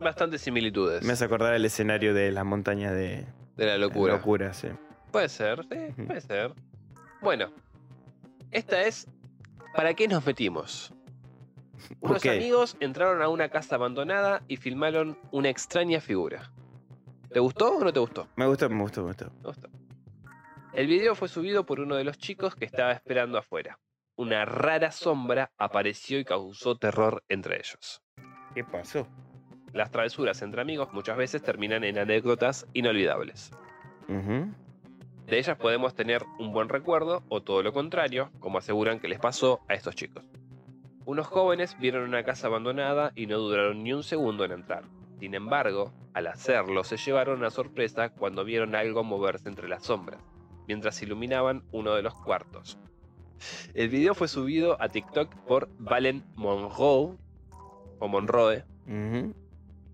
Bastantes similitudes Me hace acordar el escenario de las montañas de de la locura. locura sí. Puede ser, sí, puede ser. Bueno, esta es. ¿Para qué nos metimos? Unos amigos entraron a una casa abandonada y filmaron una extraña figura. ¿Te gustó o no te gustó? Me gustó, me gustó, me gustó. Me gustó. El video fue subido por uno de los chicos que estaba esperando afuera. Una rara sombra apareció y causó terror entre ellos. ¿Qué pasó? Las travesuras entre amigos muchas veces terminan en anécdotas inolvidables. De ellas podemos tener un buen recuerdo o todo lo contrario, como aseguran que les pasó a estos chicos. Unos jóvenes vieron una casa abandonada y no duraron ni un segundo en entrar. Sin embargo, al hacerlo se llevaron una sorpresa cuando vieron algo moverse entre las sombras, mientras iluminaban uno de los cuartos. El video fue subido a TikTok por Valen Monroe, o Monroe,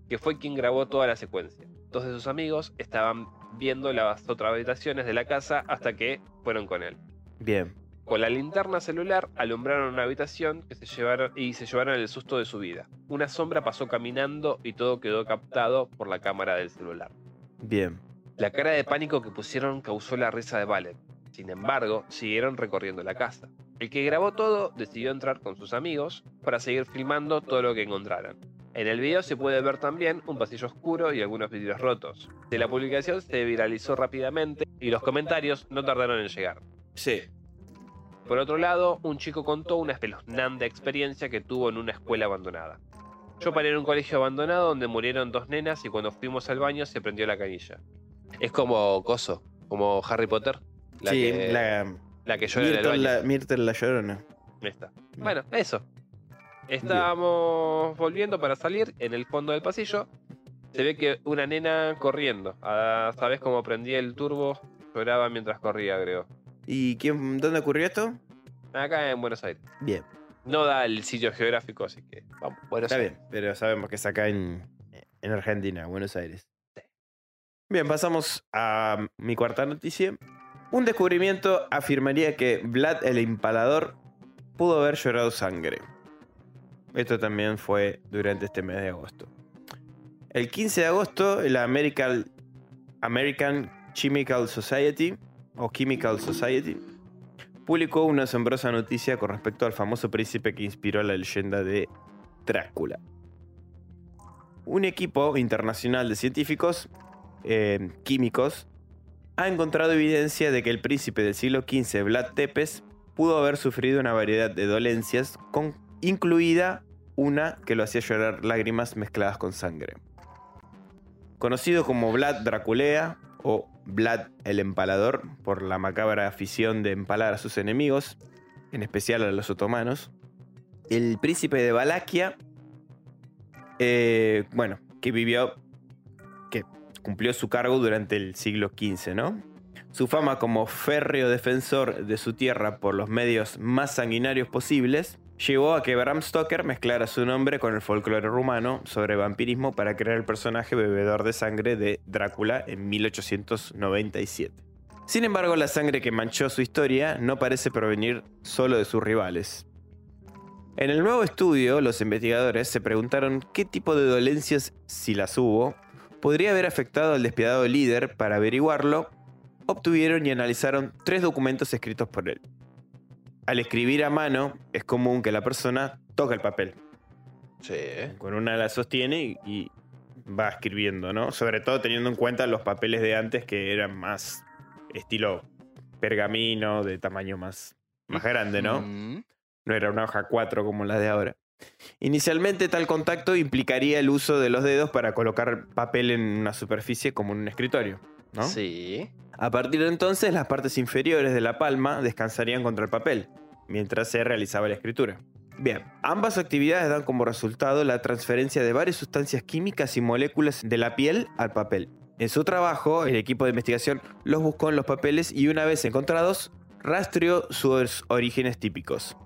que fue quien grabó toda la secuencia. Dos de sus amigos estaban viendo las otras habitaciones de la casa hasta que fueron con él. Bien. Con la linterna celular alumbraron una habitación que se llevaron y se llevaron el susto de su vida. Una sombra pasó caminando y todo quedó captado por la cámara del celular. Bien. La cara de pánico que pusieron causó la risa de Valen. Sin embargo, siguieron recorriendo la casa. El que grabó todo decidió entrar con sus amigos para seguir filmando todo lo que encontraran. En el video se puede ver también un pasillo oscuro y algunos vidrios rotos. De la publicación se viralizó rápidamente y los comentarios no tardaron en llegar. Sí. Por otro lado, un chico contó una espeluznante experiencia que tuvo en una escuela abandonada. Yo paré en un colegio abandonado donde murieron dos nenas y cuando fuimos al baño se prendió la canilla. Es como Coso, como Harry Potter. La sí, que, la, la que llora en el Myrtle, baño. la, Myrtle la llorona. Está. Bueno, eso. Estábamos volviendo para salir en el fondo del pasillo. Se ve que una nena corriendo. Ah, ¿Sabes cómo prendía el turbo? Lloraba mientras corría, creo. ¿Y quién, dónde ocurrió esto? Acá en Buenos Aires. Bien. No da el sitio geográfico, así que vamos. Buenos Está Aires. bien, pero sabemos que es acá en, en Argentina, Buenos Aires. Bien, pasamos a mi cuarta noticia. Un descubrimiento afirmaría que Vlad el Impalador pudo haber llorado sangre. Esto también fue durante este mes de agosto. El 15 de agosto, la American, American Chemical Society, o Chemical Society, publicó una asombrosa noticia con respecto al famoso príncipe que inspiró la leyenda de Drácula. Un equipo internacional de científicos eh, químicos ha encontrado evidencia de que el príncipe del siglo XV, Vlad Tepes, pudo haber sufrido una variedad de dolencias, con, incluida una que lo hacía llorar lágrimas mezcladas con sangre. Conocido como Vlad Draculea o Vlad el Empalador por la macabra afición de empalar a sus enemigos, en especial a los otomanos, el príncipe de Valaquia, eh, bueno, que vivió, que cumplió su cargo durante el siglo XV, ¿no? Su fama como férreo defensor de su tierra por los medios más sanguinarios posibles llevó a que Bram Stoker mezclara su nombre con el folclore rumano sobre vampirismo para crear el personaje bebedor de sangre de Drácula en 1897. Sin embargo, la sangre que manchó su historia no parece provenir solo de sus rivales. En el nuevo estudio, los investigadores se preguntaron qué tipo de dolencias, si las hubo, podría haber afectado al despiadado líder. Para averiguarlo, obtuvieron y analizaron tres documentos escritos por él. Al escribir a mano, es común que la persona toque el papel. Sí. Con una la sostiene y, y va escribiendo, ¿no? Sobre todo teniendo en cuenta los papeles de antes que eran más estilo pergamino, de tamaño más, más grande, ¿no? Mm. No era una hoja 4 como la de ahora. Inicialmente tal contacto implicaría el uso de los dedos para colocar papel en una superficie como en un escritorio, ¿no? Sí. A partir de entonces las partes inferiores de la palma descansarían contra el papel, mientras se realizaba la escritura. Bien, ambas actividades dan como resultado la transferencia de varias sustancias químicas y moléculas de la piel al papel. En su trabajo, el equipo de investigación los buscó en los papeles y una vez encontrados, rastreó sus orígenes típicos.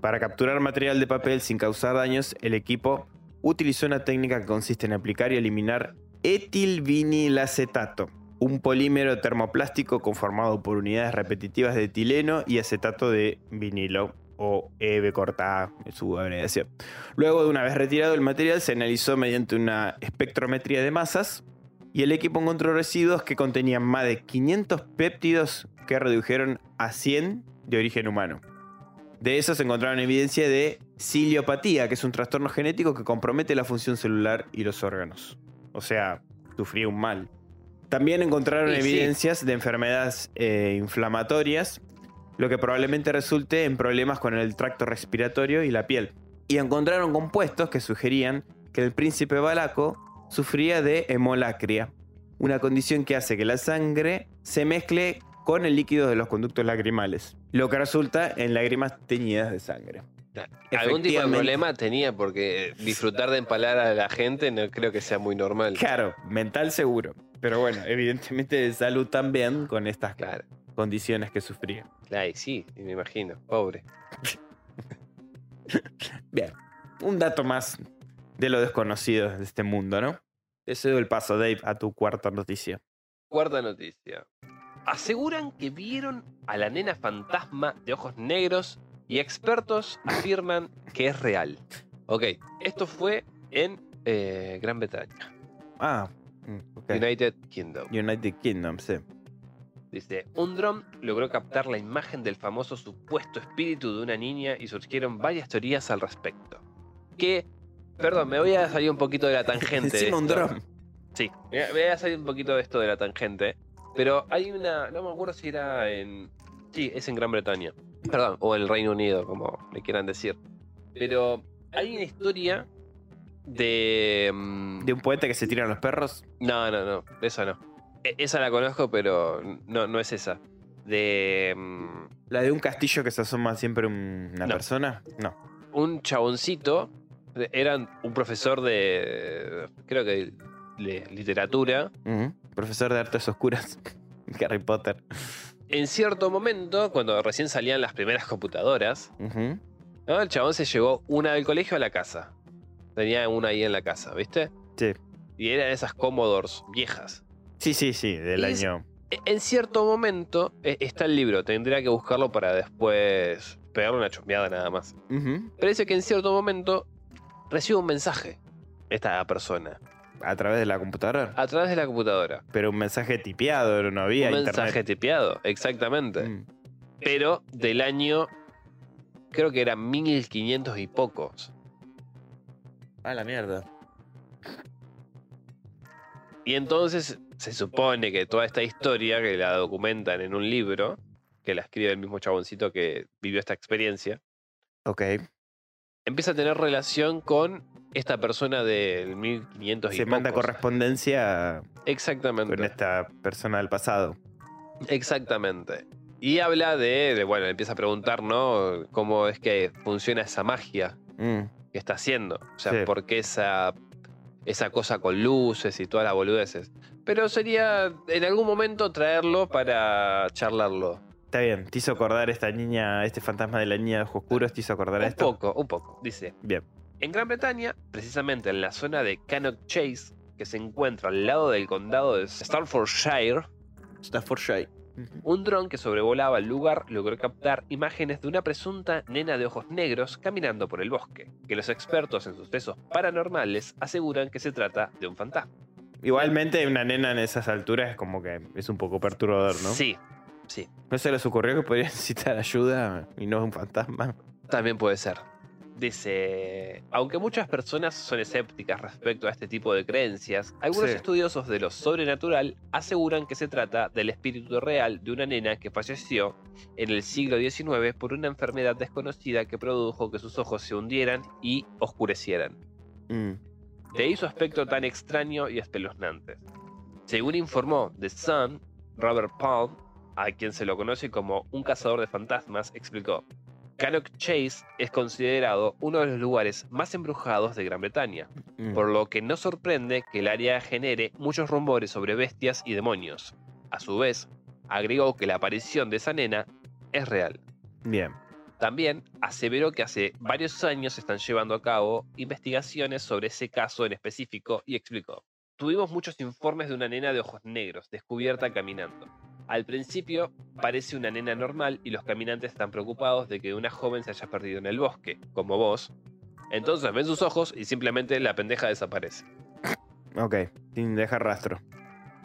Para capturar material de papel sin causar daños, el equipo utilizó una técnica que consiste en aplicar y eliminar etilvinilacetato, un polímero termoplástico conformado por unidades repetitivas de etileno y acetato de vinilo, o EB corta A, en su abreviación. Luego de una vez retirado el material, se analizó mediante una espectrometría de masas y el equipo encontró residuos que contenían más de 500 péptidos que redujeron a 100 de origen humano. De eso se encontraron evidencia de ciliopatía, que es un trastorno genético que compromete la función celular y los órganos. O sea, sufría un mal. También encontraron Y sí. evidencias de enfermedades eh, inflamatorias, lo que probablemente resulte en problemas con el tracto respiratorio y la piel. Y encontraron compuestos que sugerían que el príncipe Balaco sufría de hemolacria, una condición que hace que la sangre se mezcle con el líquido de los conductos lacrimales, lo que resulta en lágrimas teñidas de sangre. Algún tipo de problema tenía porque disfrutar de empalar a la gente no creo que sea muy normal. Claro, mental seguro, pero bueno, evidentemente de salud también con estas Claro, condiciones que sufría. claro, y sí, me imagino, pobre. Bien, un dato más de lo desconocido de este mundo, ¿no? Te cedo el paso, Dave, a tu cuarta noticia. Cuarta noticia. Aseguran que vieron a la nena fantasma de ojos negros y expertos afirman que es real. Ok, esto fue en eh, Gran Bretaña, Ah, mm. United Kingdom. United Kingdom, sí. Dice, un dron logró captar la imagen del famoso supuesto espíritu de una niña y surgieron varias teorías al respecto. Que, perdón, me voy a salir un poquito de la tangente. Sí, me voy a salir un poquito de esto de la tangente. Pero hay una, no me acuerdo si era en... Sí, es en Gran Bretaña. Perdón, o en el Reino Unido, como le quieran decir. Pero hay una historia de... mm, De un puente que se tiran los perros. no, no, no, esa no. E- Esa la conozco, pero no, no es esa. De mm, La de un castillo que se asoma siempre un- una No. persona. No. un chaboncito. Era un profesor de. Creo que de literatura. Profesor de artes oscuras. Harry Potter. En cierto momento, cuando recién salían las primeras computadoras, el chabón se llevó una del colegio a la casa. Tenía una ahí en la casa, ¿viste? Sí. Y eran esas Commodores viejas. Sí, sí, sí, del Y año. E- En cierto momento eh, está el libro, tendría que buscarlo para después pegarle una chumbeada nada más. Ujú. Parece que en cierto momento recibe un mensaje esta persona A través de la computadora. a través de la computadora. Pero un mensaje tipeado, no había un internet. mensaje tipeado, exactamente. Mm. Pero del año, creo que era 1500 y pocos. Ah, la mierda. Y entonces se supone que toda esta historia, que la documentan en un libro, que la escribe el mismo chaboncito que vivió esta experiencia, Ok. empieza a tener relación con esta persona del 1500 y Se manda pocos. correspondencia Exactamente. con esta persona del pasado. Exactamente. Y habla de, de, bueno, empieza a preguntar, ¿no? Cómo es que funciona esa magia Mm. Que está haciendo. O sea, Sí. por qué esa, esa cosa con luces y todas las boludeces. Pero sería en algún momento traerlo para charlarlo. Está bien, te hizo acordar esta niña, este fantasma de la niña de ojos oscuros, te hizo acordar a Un esto. poco, un poco. Dice, Bien. en Gran Bretaña, precisamente en la zona de Cannock Chase, que se encuentra al lado del condado de Staffordshire, Staffordshire. Un dron que sobrevolaba el lugar logró captar imágenes de una presunta nena de ojos negros caminando por el bosque, que los expertos en sucesos paranormales aseguran que se trata de un fantasma. Igualmente, una nena en esas alturas es como que es un poco perturbador, ¿no? Sí, sí, ¿No se les ocurrió que podría necesitar ayuda y no un fantasma? también puede ser. Dice, aunque muchas personas son escépticas respecto a este tipo de creencias, algunos Sí. estudiosos de lo sobrenatural aseguran que se trata del espíritu real de una nena que falleció en el siglo XIX por una enfermedad desconocida que produjo que sus ojos se hundieran y oscurecieran. Mm. De ahí su aspecto tan extraño y espeluznante. Según informó The Sun, Robert Palm, a quien se lo conoce como un cazador de fantasmas, explicó: Cannock Chase es considerado uno de los lugares más embrujados de Gran Bretaña, Mm. por lo que no sorprende que el área genere muchos rumores sobre bestias y demonios. A su vez, agregó que la aparición de esa nena es real. Bien. También aseveró que hace varios años se están llevando a cabo investigaciones sobre ese caso en específico y explicó. Tuvimos muchos informes de una nena de ojos negros descubierta caminando. Al principio parece una nena normal y los caminantes están preocupados de que una joven se haya perdido en el bosque, como vos. Entonces ven sus ojos y simplemente la pendeja desaparece. Ok, sin dejar rastro.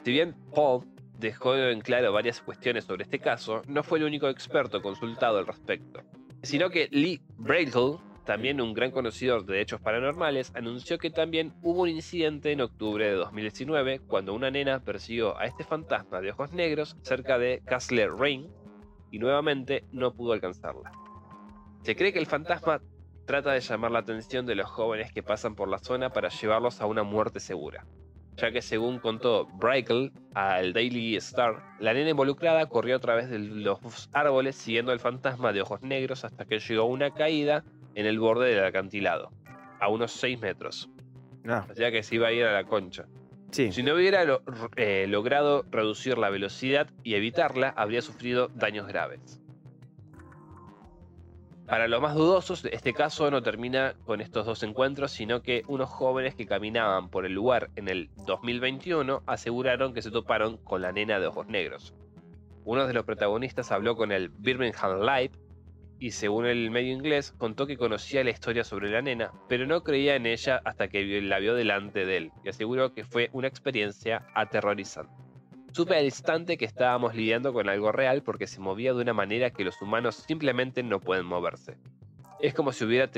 Si bien Paul dejó en claro varias cuestiones sobre este caso, no fue el único experto consultado al respecto. sino que Lee Bradle, también un gran conocedor de hechos paranormales, anunció que también hubo un incidente en octubre de 2019 cuando una nena persiguió a este fantasma de ojos negros cerca de Castle Rain y nuevamente no pudo alcanzarla. Se cree que el fantasma trata de llamar la atención de los jóvenes que pasan por la zona para llevarlos a una muerte segura. Ya que según contó Breikel al Daily Star, la nena involucrada corrió a través de los árboles siguiendo al fantasma de ojos negros hasta que llegó a una caída en el borde del acantilado, a unos 6 metros. Ah, O sea que se iba a ir a la concha. sí. Si no hubiera lo- eh, logrado reducir la velocidad y evitarla, habría sufrido daños graves. Para los más dudosos, este caso no termina con estos dos encuentros, sino que unos jóvenes que caminaban por el lugar en el 2021 aseguraron que se toparon con la nena de ojos negros. Uno de los protagonistas habló con el Birmingham Live y según el medio inglés contó que conocía la historia sobre la nena, pero no creía en ella hasta que la vio delante de él y aseguró que fue una experiencia aterrorizante. Supe al instante que estábamos lidiando con algo real porque se movía de una manera que los humanos simplemente no pueden moverse. Es como si hubiera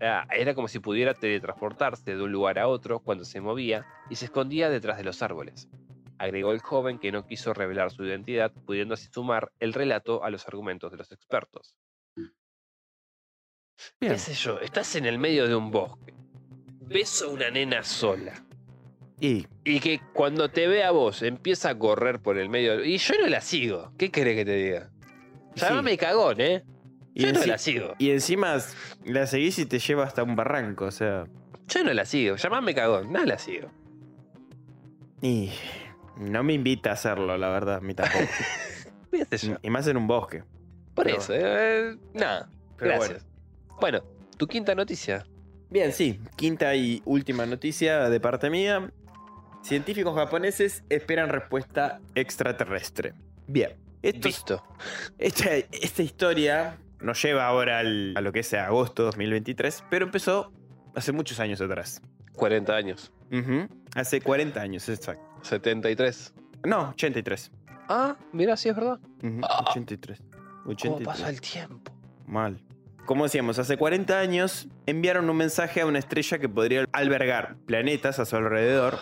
ah, era como si pudiera teletransportarse de un lugar a otro cuando se movía y se escondía detrás de los árboles. Agregó el joven que no quiso revelar su identidad, pudiendo así sumar el relato a los argumentos de los expertos. Bien. ¿Qué sé yo? Estás en el medio de un bosque. Ves a una nena sola. Y Y que cuando te ve a vos empieza a correr por el medio. Y yo no la sigo. ¿Qué querés que te diga? Llámame cagón, ¿eh? Y Yo no la sigo. Y encima la seguís y te lleva hasta un barranco, o sea. Yo no la sigo. Llámame cagón. No la sigo. Y no me invita a hacerlo, la verdad, a mí tampoco. Y más en un bosque. Por Pero- eso. eh, nada. Pero Gracias. Bueno. Tu quinta noticia. Bien, sí. Quinta y última noticia de parte mía. Científicos japoneses esperan respuesta extraterrestre. Bien. Esto, Visto. esta, esta historia nos lleva ahora al- a lo que es agosto 2023, pero empezó hace muchos años atrás. 40 años. Hace 40 años, exacto. 73. No, 83. Ah, mira, sí es verdad. Ujú, Ah. 83. ¿Cómo 83. pasa el tiempo? Mal. Como decíamos, hace 40 años enviaron un mensaje a una estrella que podría albergar planetas a su alrededor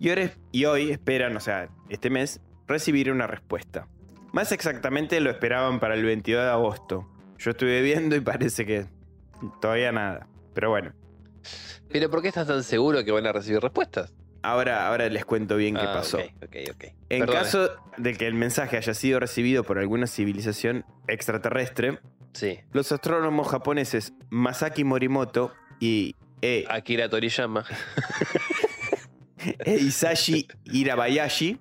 y, ahora- y hoy esperan, o sea, este mes, recibir una respuesta. Más exactamente lo esperaban para el 22 de agosto. Yo estuve viendo y parece que todavía nada. Pero bueno, Pero ¿por qué estás tan seguro que van a recibir respuestas? ahora, ahora les cuento bien qué Ah, pasó. Ok, ok, ok. En Perdona. caso de que el mensaje haya sido recibido por alguna civilización extraterrestre, Sí. los astrónomos japoneses Masaki Morimoto y E. Akira Toriyama. e Isashi Hirabayashi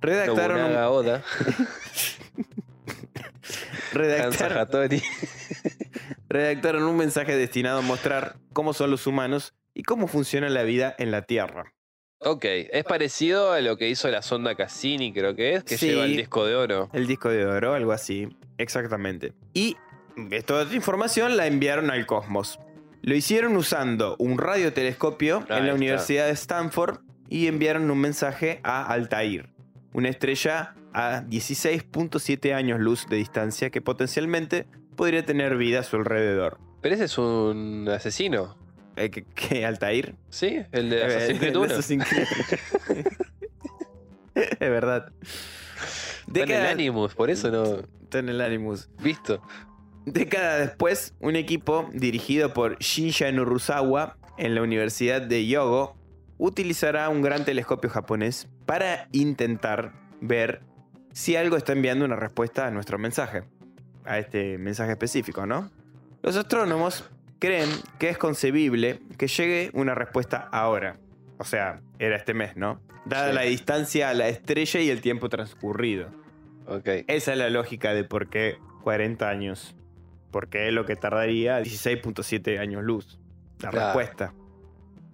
redactaron Nobunaga Oda. Redactaron, un mensaje destinado a mostrar cómo son los humanos y cómo funciona la vida en la Tierra. Ok, es parecido a lo que hizo la sonda Cassini, creo que es, que Sí. lleva el disco de oro. El disco de oro, algo así. Exactamente. Y esta información la enviaron al cosmos. Lo hicieron usando un radiotelescopio en la. Universidad de Stanford y enviaron un mensaje a Altair, una estrella a 16.7 años luz de distancia que potencialmente podría tener vida a su alrededor. Pero ese es un asesino. Eh, ¿Qué, qué, Altair? ¿Sí? El de Eh, Assassin's Creed de 1. Assassin's Creed. es verdad. Está en el Animus, por eso no. Está en el Animus. Visto. Década después, un equipo dirigido por Shinya Nurusawa en la Universidad de Yogo utilizará un gran telescopio japonés para intentar ver si algo está enviando una respuesta a nuestro mensaje, a este mensaje específico, ¿no? Los astrónomos creen que es concebible que llegue una respuesta ahora. O sea, era este mes, ¿no? Dada Sí. la distancia a la estrella y el tiempo transcurrido. Ok. Esa es la lógica de por qué 40 años. Porque es lo que tardaría 16.7 años luz. La Claro. respuesta.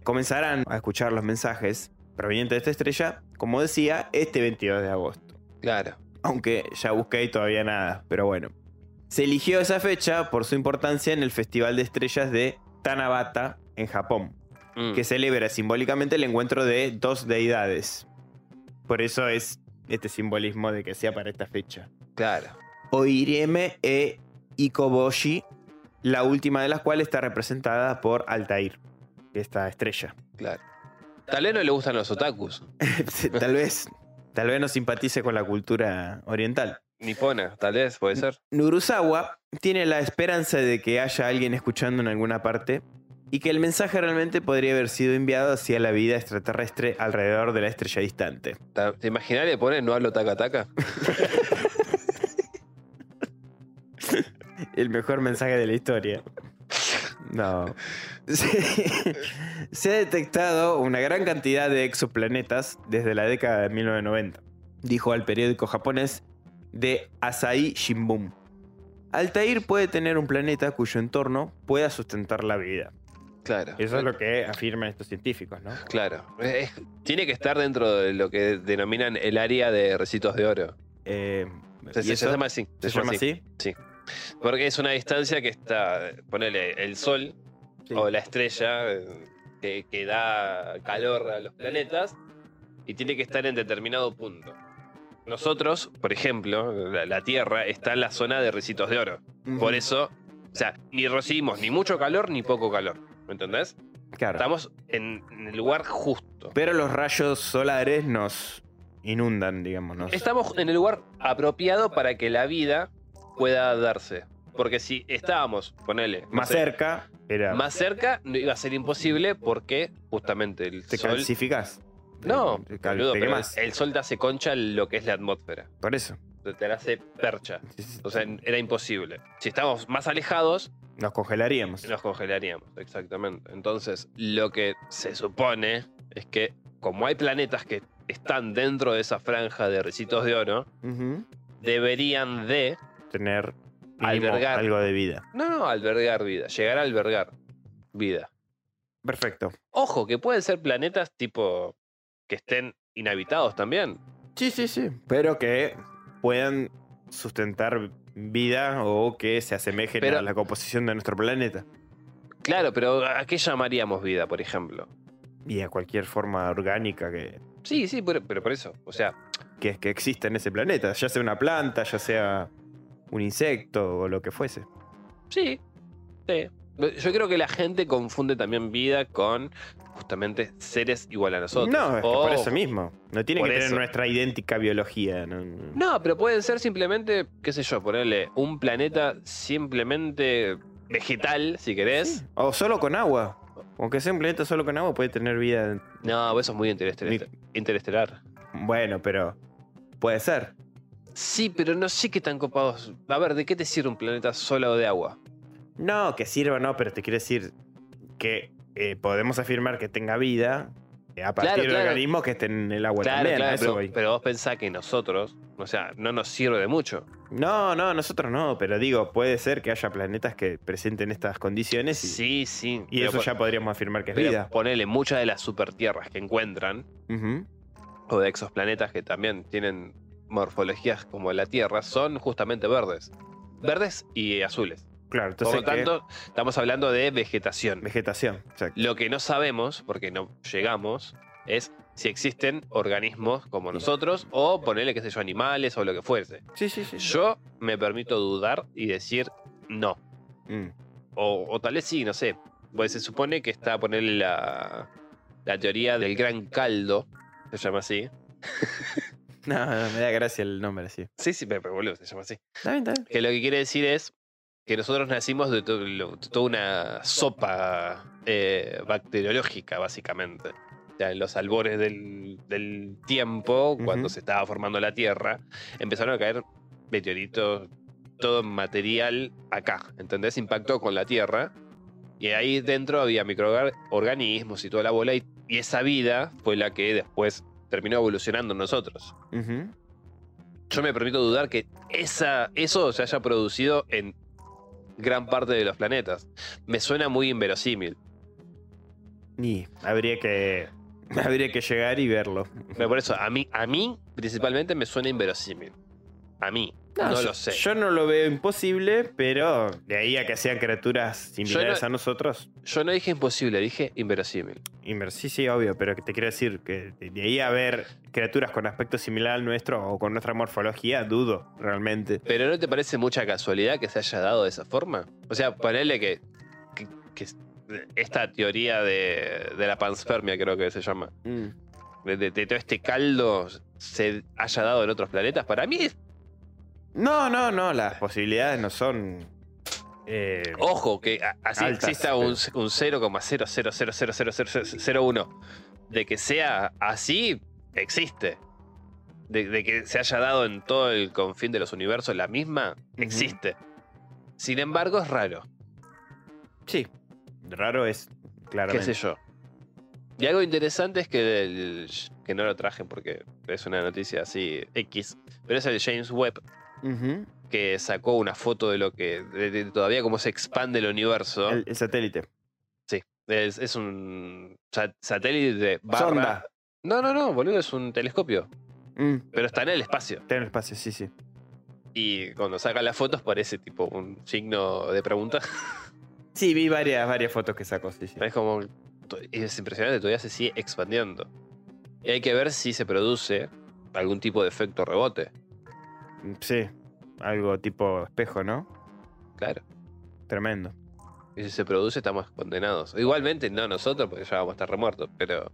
Comenzarán a escuchar los mensajes provenientes de esta estrella, como decía, este 22 de agosto. Claro. Aunque ya busqué y todavía nada, pero bueno. Se eligió esa fecha por su importancia en el Festival de Estrellas de Tanabata, en Japón, Mm. que celebra simbólicamente el encuentro de dos deidades. Por eso es este simbolismo de que sea para esta fecha. Claro. Oireme e y Koboshi, la última de las cuales está representada por Altair, esta estrella. Claro. Tal vez no le gustan los otakus. tal vez, tal vez no simpatice con la cultura oriental. Nipona, tal vez, puede ser. Nurusawa tiene la esperanza de que haya alguien escuchando en alguna parte y que el mensaje realmente podría haber sido enviado hacia la vida extraterrestre alrededor de la estrella distante. ¿Te te imaginas le ponen no hablo taca taca? El mejor mensaje de la historia. No. Se, se ha detectado una gran cantidad de exoplanetas desde la década de 1990, dijo al periódico japonés de Asahi Shimbun. Altair puede tener un planeta cuyo entorno pueda sustentar la vida. Claro. Eso es lo que afirman estos científicos, ¿no? Claro. Tiene que estar dentro de lo que denominan el área de recitos de oro. Eh, Se, ¿y se eso llama así. ¿Se llama así? Porque es una distancia que está, ponele, el Sol Sí. o la estrella eh, que, que da calor a los planetas y tiene que estar en determinado punto. Nosotros, por ejemplo, la, la Tierra está en la zona de recitos de oro. Por eso, o sea, ni recibimos ni mucho calor ni poco calor. ¿Me entendés? Claro. Estamos en, en el lugar justo. Pero los rayos solares nos inundan, digamos. Nos... Estamos en el lugar apropiado para que la vida pueda darse. Porque si estábamos, ponele, Más cerca, era. más cerca, no iba a ser imposible porque justamente el te sol. calcificás. No, Te, cal- boludo, te pero el sol te hace concha lo que es la atmósfera. Por eso. Te la hace percha. O sea, era imposible. Si estábamos más alejados, Nos congelaríamos. nos congelaríamos. Exactamente. Entonces, lo que se supone es que, como hay planetas que están dentro de esa franja de recitos de oro, deberían de Tener Albergar. algo de vida. No, no, albergar vida. Llegar a albergar vida. Perfecto. Ojo, que pueden ser planetas tipo que estén inhabitados también. Sí, sí, sí. Pero que puedan sustentar vida o que se asemejen Pero- a la composición de nuestro planeta. Claro, pero ¿a qué llamaríamos vida, por ejemplo? Y a cualquier forma orgánica que, Sí, sí, pero, pero por eso. O sea, que, que exista en ese planeta. Ya sea una planta, ya sea un insecto o lo que fuese. sí. Sí. Yo creo que la gente confunde también vida con justamente seres igual a nosotros. No, es que por eso mismo. No tiene que tener eso. nuestra idéntica biología. no- no. No, pero pueden ser simplemente, qué sé yo, ponerle un planeta simplemente vegetal, si querés. Sí. O solo con agua. Aunque sea un planeta solo con agua, puede tener vida. No, eso es muy interestelar. interestelar. Bueno, pero puede ser. Sí, pero no sé qué tan copados. A ver, ¿de qué te sirve un planeta solo de agua? No, que sirva no, pero te quiero decir que eh, podemos afirmar que tenga vida eh, a partir Claro, de claro. organismos que estén en el agua claro, también. claro, eso pero, voy. pero vos pensás que nosotros, o sea, no nos sirve de mucho. No, no, nosotros no, pero digo, puede ser que haya planetas que presenten estas condiciones y, Sí, sí. y eso ya podríamos afirmar que es vida. Ponele muchas de las supertierras que encuentran, o de exoplanetas que también tienen morfologías como la Tierra, son justamente verdes. Verdes y azules. Claro, Por lo tanto, estamos hablando de vegetación. vegetación. exacto. Lo que no sabemos, porque no llegamos, es si existen organismos como nosotros o ponerle, qué sé yo, animales o lo que fuese. Sí, sí, sí. Yo me permito dudar y decir no. Mm. O, o tal vez sí, no sé. Pues se supone que está ponerle la, la teoría del gran caldo, se llama así. No, no, me da gracia el nombre así. Sí, sí, pero boludo, se llama así. Está bien, está bien. Que lo que quiere decir es que nosotros nacimos de, to- lo- de toda una sopa eh, bacteriológica, básicamente. O sea, en los albores del, del tiempo, cuando se estaba formando la Tierra, empezaron a caer meteoritos, todo material acá, ¿entendés? Impactó con la Tierra. Y ahí dentro había microorganismos y toda la bola, y, y esa vida fue la que después terminó evolucionando en nosotros yo me permito dudar que esa, eso se haya producido en gran parte de los planetas. Me suena muy inverosímil. Y habría que, habría que llegar y verlo. Pero por eso, a mí, a mí principalmente me suena inverosímil. A mí. No yo, lo sé. Yo no lo veo imposible, pero de ahí a que sean criaturas similares no- a nosotros. Yo no dije imposible, dije inverosímil. inver- Sí, sí, obvio, pero te quiero decir que de ahí a ver criaturas con aspecto similar al nuestro o con nuestra morfología, dudo realmente. Pero ¿no te parece mucha casualidad que se haya dado de esa forma? O sea, ponerle que, que- que esta teoría de, de la panspermia, creo que se llama, de, de- de todo este caldo se haya dado en otros planetas, para mí es No, no, no, las posibilidades no son. eh, Ojo, que así Altas, exista un, un 0,000000001 de que sea así, existe. De, de que se haya dado en todo el confín de los universos la misma, existe. Sin embargo, es raro, Sí, raro es, qué claramente. sé yo. Y algo interesante es que, el- que no lo traje porque es una noticia así X, pero es el James Webb Que sacó una foto de lo que, de- de todavía cómo se expande el universo. el, el satélite. Sí, es, es un sa- satélite barra... Sonda. No, no, no, boludo, es un telescopio. Mm, Pero está en el espacio. está en el espacio, sí, sí. Y cuando saca las fotos parece tipo un signo de pregunta. Sí, vi varias, varias fotos que sacó, sí, sí. Es como... Es impresionante, todavía se sigue expandiendo. Y hay que ver si se produce algún tipo de efecto rebote. Sí, algo tipo espejo, ¿no? Claro. Tremendo. Y si se produce estamos condenados. Igualmente no nosotros, porque ya vamos a estar remuertos, pero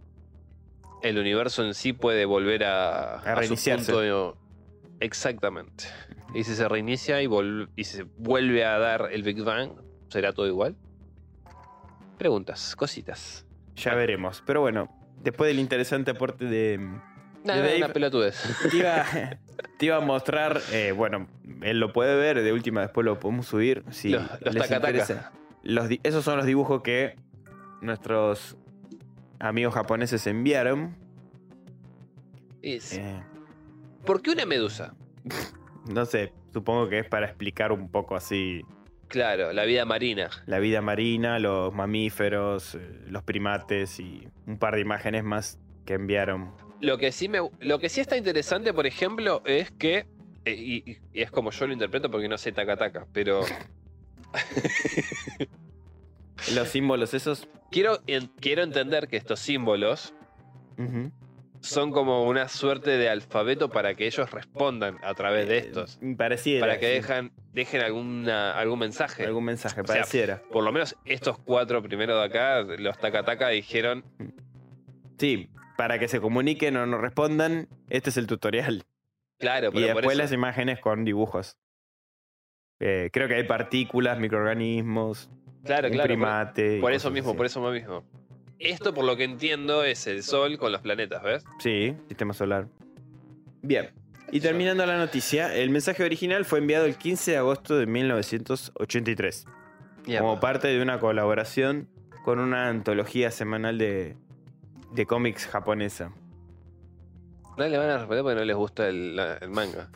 el universo en sí puede volver a, A su reiniciarse. Exactamente. Y si se reinicia y, vol- y se vuelve a dar el Big Bang, ¿será todo igual? Preguntas, cositas. Ya veremos. Pero bueno, después del interesante aporte de. Dave- una pelotudez. Te iba, te iba a mostrar, eh, bueno, él lo puede ver, de última después lo podemos subir. Si Los- los les interesa. Los esos son los dibujos que nuestros amigos japoneses enviaron. Es- Eh, ¿Por qué una medusa? no sé, supongo que es para explicar un poco así Claro, la vida marina. la vida marina, los mamíferos, eh, los primates y un par de imágenes más que enviaron. Lo que sí me, lo que sí está interesante, por ejemplo, es que eh, y, y- y es como yo lo interpreto porque no sé taca taca, pero Los símbolos esos. quiero, en- quiero entender que estos símbolos son como una suerte de alfabeto para que ellos respondan a través de estos. eh, pareciera. Para que dejan, dejen alguna, algún mensaje. algún mensaje, O sea, pareciera. Por lo menos estos cuatro primeros de acá, los taca taca, dijeron, Sí, para que se comuniquen o no respondan, este es el tutorial. claro, Y pero por después eso, las imágenes con dibujos. Eh, creo que hay partículas, microorganismos, claro, un claro, por- primate. y por, eso mismo, así. por eso mismo. Esto, por lo que entiendo, es el Sol con los planetas, ¿ves? Sí, sistema solar. Bien. Y terminando la noticia, el mensaje original fue enviado el 15 de agosto de 1983, Mierda. como parte de una colaboración con una antología semanal de, de cómics japonesa. No le van a responder porque no les gusta el, la- el manga.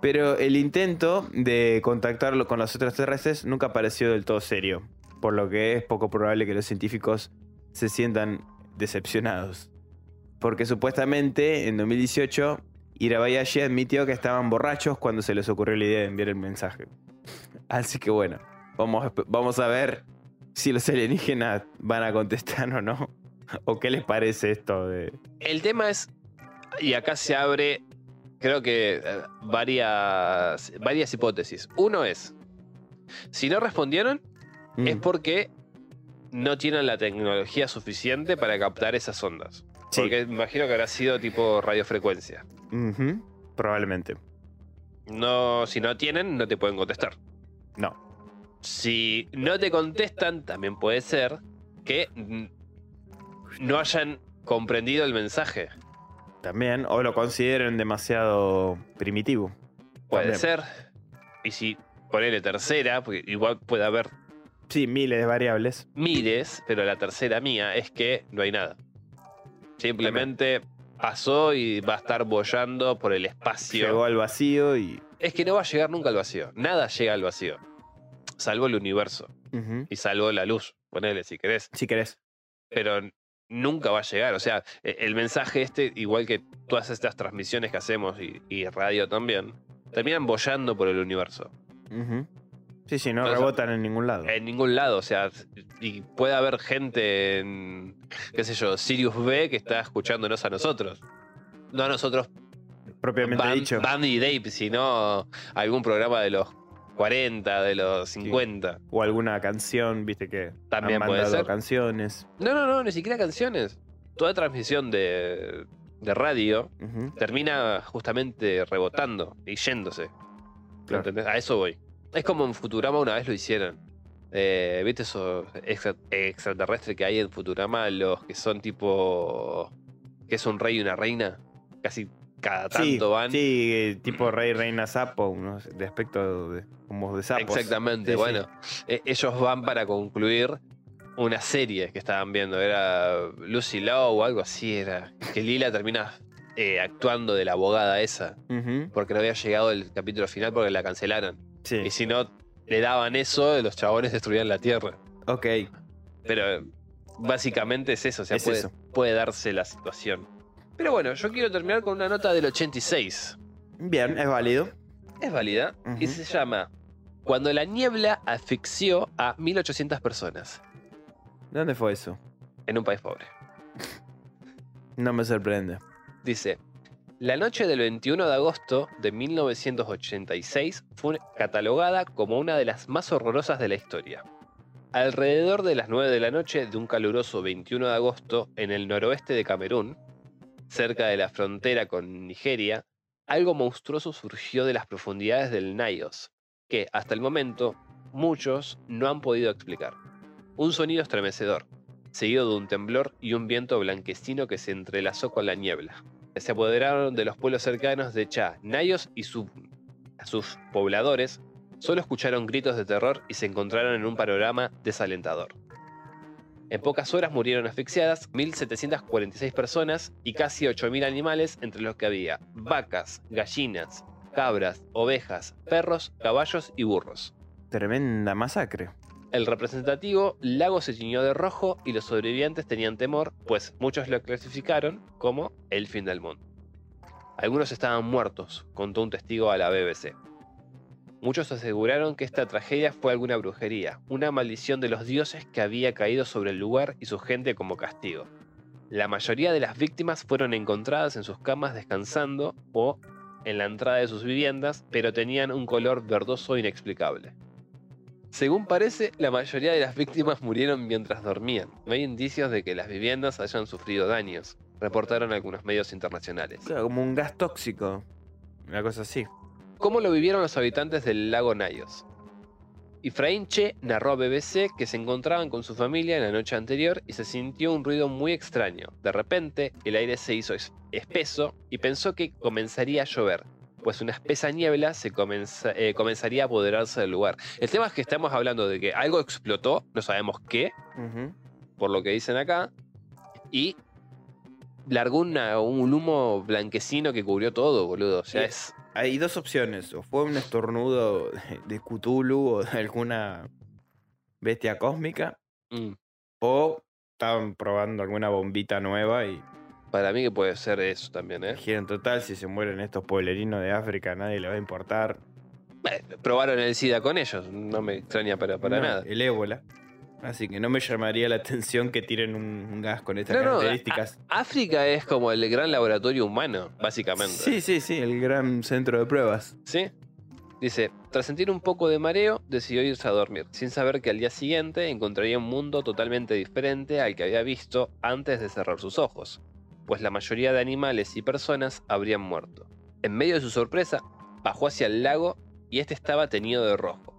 Pero el intento de contactarlo con los otros terrestres nunca pareció del todo serio, por lo que es poco probable que los científicos se sientan decepcionados. Porque supuestamente en 2018 Irabayashi admitió que estaban borrachos cuando se les ocurrió la idea de enviar el mensaje. Así que bueno, vamos, vamos a ver si los alienígenas van a contestar o no. ¿O qué les parece esto de... El tema es, y acá se abre, creo que eh, varias, varias hipótesis. Uno es, si no respondieron, es Mm, porque no tienen la tecnología suficiente para captar esas ondas. Sí. Porque imagino que habrá sido tipo radiofrecuencia. Probablemente. No, si no tienen, no te pueden contestar. No. Si no te contestan, también puede ser que no hayan comprendido el mensaje. También, o lo consideren demasiado primitivo. Puede También. ser. Y si ponele tercera, porque igual puede haber Sí, miles de variables. miles, pero la tercera mía es que no hay nada. Simplemente pasó y va a estar bollando por el espacio. Llegó al vacío y. Es que no va a llegar nunca al vacío. Nada llega al vacío. Salvo el universo. Y salvo la luz. Ponele si querés. Si querés. Pero nunca va a llegar. O sea, e- el mensaje este, igual que todas estas transmisiones que hacemos y, y radio también, terminan bollando por el universo. Sí, sí, no Entonces, rebotan en ningún lado. En ningún lado, o sea, y puede haber gente en, qué sé yo, Sirius B que está escuchándonos a nosotros. No a nosotros, Propiamente Band, dicho. Band y Dave, sino algún programa de los 40, de los 50. O alguna canción, viste que También han puede mandado ser. canciones. No, no, no, ni siquiera canciones. Toda transmisión de, de radio Ujú. termina justamente rebotando y yéndose. Claro. ¿Entendés? A eso voy. Es como en Futurama una vez lo hicieron. Eh, ¿Viste esos extra- extraterrestres que hay en Futurama? Los que son tipo. que es un rey y una reina. Casi cada Sí, tanto van. sí, eh, tipo rey, reina, sapo, de aspecto de, como de sapos. Exactamente. Sí, sí. bueno, e- ellos van para concluir una serie que estaban viendo. Era Lucy Law o algo así. Era. Que Lila termina eh, actuando de la abogada esa. Porque no había llegado el capítulo final porque la cancelaron. Sí. Y si no le daban eso, los chabones destruían la Tierra. Ok. Pero eh, básicamente es eso, o sea, Es puede, eso. puede darse la situación. Pero bueno, yo quiero terminar con una nota del 86. Bien, es válido. Es válida y se llama Cuando la niebla asfixió a 1800 personas ¿Dónde fue eso? en un país pobre. No me sorprende. Dice, la noche del 21 de agosto de 1986 fue catalogada como una de las más horrorosas de la historia. Alrededor de las 9 de la noche de un caluroso 21 de agosto en el noroeste de Camerún, cerca de la frontera con Nigeria, algo monstruoso surgió de las profundidades del Nayos, que hasta el momento muchos no han podido explicar. Un sonido estremecedor, seguido de un temblor y un viento blanquecino que se entrelazó con la niebla. Se apoderaron de los pueblos cercanos de Cha, Nayos y su- sus pobladores solo escucharon gritos de terror y se encontraron en un panorama desalentador. En pocas horas murieron asfixiadas 1.746 personas y casi 8.000 animales, entre los que había vacas, gallinas, cabras, ovejas, perros, caballos y burros. Tremenda masacre. El representativo lago se tiñó de rojo y los sobrevivientes tenían temor, pues muchos lo clasificaron como el fin del mundo. Algunos estaban muertos, contó un testigo a la BBC. Muchos aseguraron que esta tragedia fue alguna brujería, una maldición de los dioses que había caído sobre el lugar y su gente como castigo. La mayoría de las víctimas fueron encontradas en sus camas descansando o en la entrada de sus viviendas, pero tenían un color verdoso inexplicable. Según parece, la mayoría de las víctimas murieron mientras dormían. No hay indicios de que las viviendas hayan sufrido daños, reportaron algunos medios internacionales. Como un gas tóxico. Una cosa así. ¿Cómo lo vivieron los habitantes del lago Nayos? Efraín Che narró a BBC que se encontraban con su familia en la noche anterior y se sintió un ruido muy extraño. De repente, el aire se hizo es- espeso y pensó que comenzaría a llover, pues una espesa niebla se comenza- eh, comenzaría a apoderarse del lugar. El tema es que estamos hablando de que algo explotó, no sabemos qué, por lo que dicen acá, y largó una- un humo blanquecino que cubrió todo, boludo. O sea, es... Hay dos opciones. O fue un estornudo de- Cthulhu o de alguna bestia cósmica. mm. O estaban probando alguna bombita nueva y Para mí que puede ser eso también, ¿eh? total, si se mueren estos pueblerinos de África, nadie le va a importar. Eh, Probaron el SIDA con ellos, no me extraña para, para No, nada. El ébola. Así que no me llamaría la atención que tiren un, un gas con estas No, no, características. África es como el gran laboratorio humano, básicamente. sí, sí, sí, el gran centro de pruebas. ¿Sí? Dice, tras sentir un poco de mareo, decidió irse a dormir, sin saber que al día siguiente encontraría un mundo totalmente diferente al que había visto antes de cerrar sus ojos, pues la mayoría de animales y personas habrían muerto. En medio de su sorpresa, bajó hacia el lago y este estaba teñido de rojo.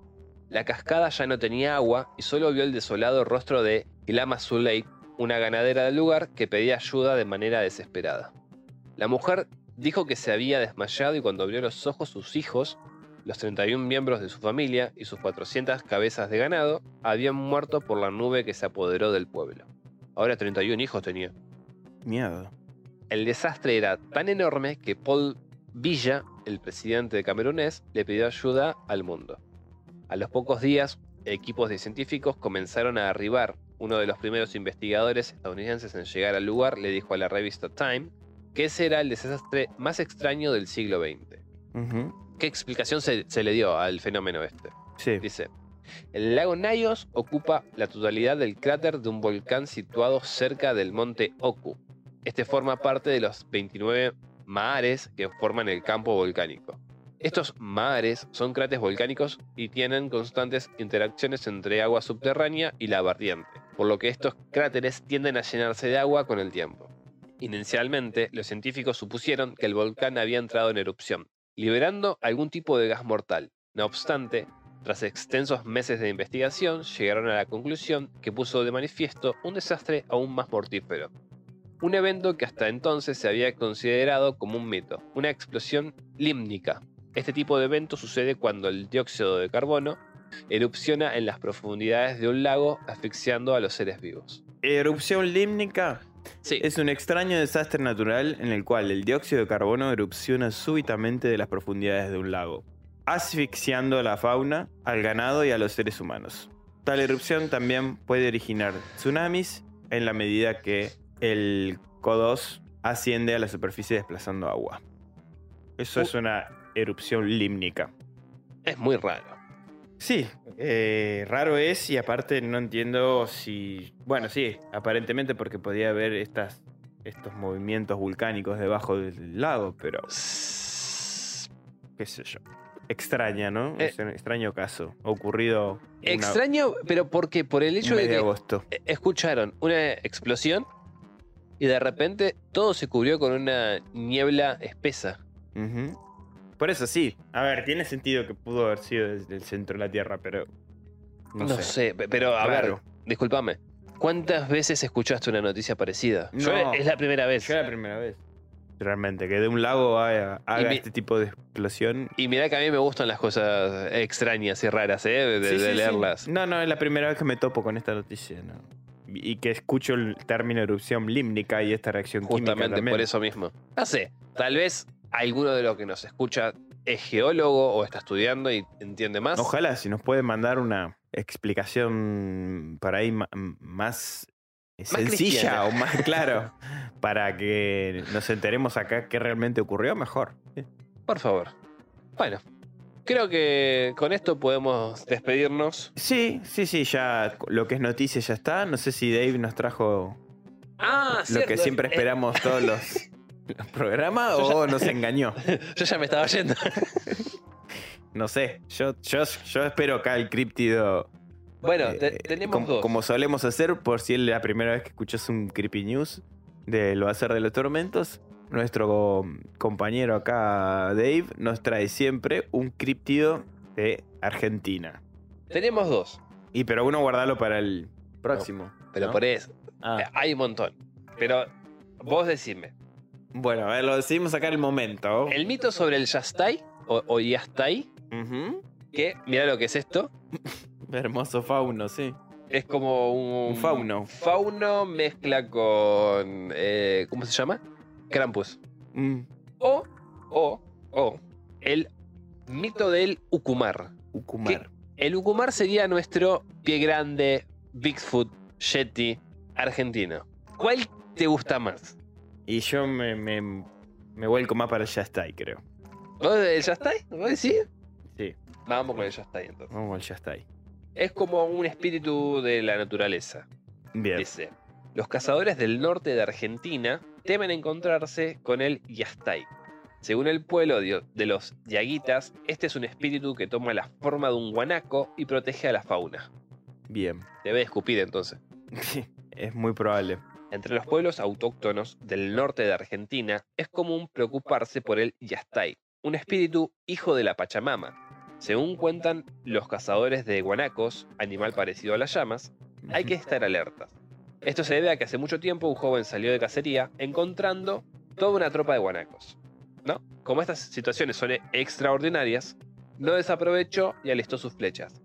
La cascada ya no tenía agua y solo vio el desolado rostro de Ilama Zuley, una ganadera del lugar que pedía ayuda de manera desesperada. La mujer dijo que se había desmayado y cuando abrió los ojos sus hijos, los 31 miembros de su familia y sus 400 cabezas de ganado habían muerto por la nube que se apoderó del pueblo. Ahora 31 hijos tenía. Miedo. El desastre era tan enorme que Paul Villa, el presidente de camerunés, le pidió ayuda al mundo. A los pocos días, equipos de científicos comenzaron a arribar. Uno de los primeros investigadores estadounidenses en llegar al lugar le dijo a la revista Time que ese era el desastre más extraño del siglo XX. ¿Qué explicación se, se le dio al fenómeno este? Sí. Dice, el lago Nayos ocupa la totalidad del cráter de un volcán situado cerca del monte Oku. Este forma parte de los 29 mares que forman el campo volcánico. Estos mares son cráteres volcánicos y tienen constantes interacciones entre agua subterránea y lava ardiente, por lo que estos cráteres tienden a llenarse de agua con el tiempo. Inicialmente, los científicos supusieron que el volcán había entrado en erupción, liberando algún tipo de gas mortal. No obstante, tras extensos meses de investigación, llegaron a la conclusión que puso de manifiesto un desastre aún más mortífero. Un evento que hasta entonces se había considerado como un mito, una explosión límnica. Este tipo de evento sucede cuando el dióxido de carbono erupciona en las profundidades de un lago asfixiando a los seres vivos. Erupción límnica Sí, es un extraño desastre natural en el cual el dióxido de carbono erupciona súbitamente de las profundidades de un lago, asfixiando a la fauna, al ganado y a los seres humanos. Tal erupción también puede originar tsunamis en la medida que el CO2 asciende a la superficie desplazando agua. Eso Uh. es una erupción límnica. es muy raro. Sí, eh, raro es y aparte no entiendo si... Bueno, sí, aparentemente porque podía haber estas, estos movimientos volcánicos debajo del lago, pero qué sé yo. Extraña, ¿no? Eh. es un extraño caso. Ocurrido una- Extraño, pero porque por el hecho de que agosto. eh, escucharon una explosión y de repente todo se cubrió con una niebla espesa. Por eso sí. A ver, tiene sentido que pudo haber sido desde el centro de la Tierra, pero... No, No, sé. sé. pe- pero a Raro. ver, discúlpame. ¿Cuántas veces escuchaste una noticia parecida? Yo No. es la primera vez. Yo la primera vez. Realmente, que de un lago haga, haga mi- este tipo de explosión Y mirá que a mí me gustan las cosas extrañas y raras, ¿eh? De, Sí, de sí, sí. leerlas. No, no, es la primera vez que me topo con esta noticia, ¿no? Y que escucho el término erupción límnica y esta reacción química Justamente por eso mismo. No sé, tal vez alguno de los que nos escucha es geólogo o está estudiando y entiende más. Ojalá, si nos puede mandar una explicación para ahí más sencilla cristiana. o más claro, para que nos enteremos acá qué realmente ocurrió, mejor. Por favor. Bueno, creo que con esto podemos despedirnos. Sí, sí, sí, ya lo que es noticia ya está. No sé si Dave nos trajo Ah, lo que siempre esperamos todos los, los programas o nos engañó. Yo ya me estaba yendo. No sé, yo, yo, yo espero acá el críptido. Bueno, eh, te- tenemos como, dos. como solemos hacer, por si es la primera vez que escuchas un Creepy News de Lo Hacer de los Tormentos. Nuestro compañero acá, Dave, nos trae siempre un críptido de Argentina. Tenemos dos. Y pero uno guardalo para el próximo. Pero ¿no? por eso. Ah, Hay un montón. Pero vos decime. Bueno, a ver, lo decidimos sacar el momento. El mito sobre el Yastai o, o Yastai, que mira lo que es esto. Hermoso fauno, sí. Es como un, Un fauno. Fauno mezcla con. eh, ¿Cómo se llama? Krampus. Mm, O, o, o, el mito del Ukumar. Ucumar. El Ukumar sería nuestro pie grande, Bigfoot, Yeti, argentino. ¿Cuál te gusta más? Y yo me, me, me vuelco más para el Yastai, creo. ¿Vos el Yastai? ¿Vos decís? Sí, Vamos con el Yastai entonces. vamos al Yastai. Es como un espíritu de la naturaleza. Bien. Dice, los cazadores del norte de Argentina temen encontrarse con el Yastai. Según el pueblo de los Yaguitas, este es un espíritu que toma la forma de un guanaco y protege a la fauna. Bien. Debe escupir entonces. es muy probable. Entre los pueblos autóctonos del norte de Argentina es común preocuparse por el Yastai, un espíritu hijo de la Pachamama. Según cuentan los cazadores de guanacos, animal parecido a las llamas, hay que estar alertas. Esto se debe a que hace mucho tiempo un joven salió de cacería encontrando toda una tropa de guanacos. Como estas situaciones son extraordinarias, no desaprovechó y alistó sus flechas.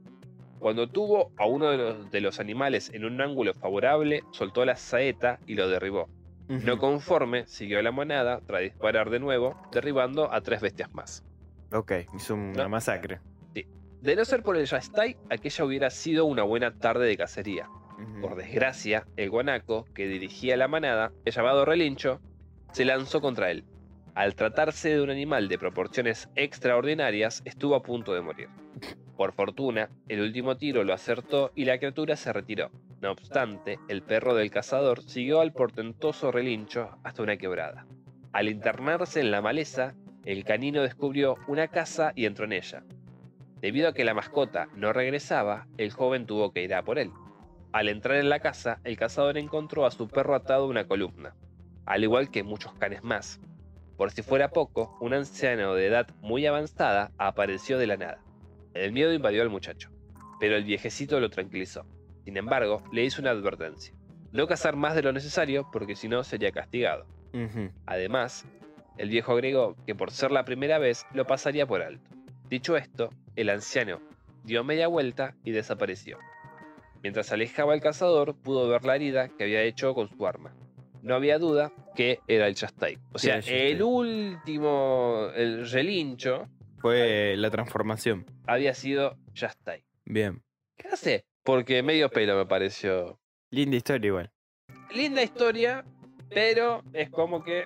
Cuando tuvo a uno de los, de los animales en un ángulo favorable, soltó la saeta y lo derribó. No conforme, siguió la monada tras disparar de nuevo, derribando a tres bestias más. Ok, hizo una No. masacre. De no ser por el Yastai, aquella hubiera sido una buena tarde de cacería. Por desgracia, el guanaco que dirigía la manada, el llamado Relincho, se lanzó contra él. Al tratarse de un animal de proporciones extraordinarias, estuvo a punto de morir. Por fortuna, el último tiro lo acertó y la criatura se retiró. No obstante, el perro del cazador siguió al portentoso relincho hasta una quebrada. Al internarse en la maleza, el canino descubrió una casa y entró en ella. Debido a que la mascota no regresaba, el joven tuvo que ir a por él. Al entrar en la casa, el cazador encontró a su perro atado a una columna, al igual que muchos canes más. Por si fuera poco, un anciano de edad muy avanzada apareció de la nada. El miedo invadió al muchacho, pero el viejecito lo tranquilizó. Sin embargo, le hizo una advertencia. No cazar más de lo necesario porque si no sería castigado. Además, el viejo agregó que por ser la primera vez lo pasaría por alto. Dicho esto, el anciano dio media vuelta y desapareció. Mientras alejaba el cazador, pudo ver la herida que había hecho con su arma. No había duda que era el Chastai. O sea, el último, el relincho, Fue la transformación. había sido Chastai. Bien. ¿Qué hace? Porque medio pelo me pareció. Linda historia igual. Linda historia, pero es como que.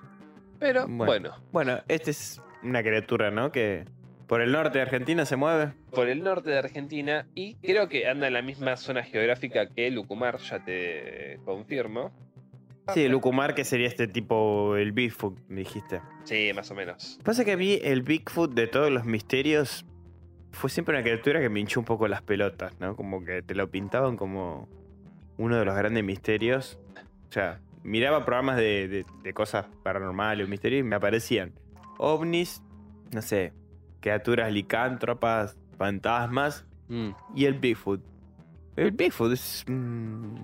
Pero Bueno. bueno, Bueno, esta es una criatura, ¿no? Que por el norte de Argentina se mueve. por el norte de Argentina y creo que anda en la misma zona geográfica que Lucumar, ya te confirmo. Sí, el Ucumar, que sería este tipo, el Bigfoot, me dijiste. Sí, más o menos. Pasa que a mí el Bigfoot de todos los misterios fue siempre una criatura que me hinchó un poco las pelotas, ¿no? Como que te lo pintaban como uno de los grandes misterios. O sea, miraba programas de, de- de cosas paranormales o misterios y me aparecían ovnis, no sé, criaturas licántropas, fantasmas Mm. y el Bigfoot. El Bigfoot es... mm,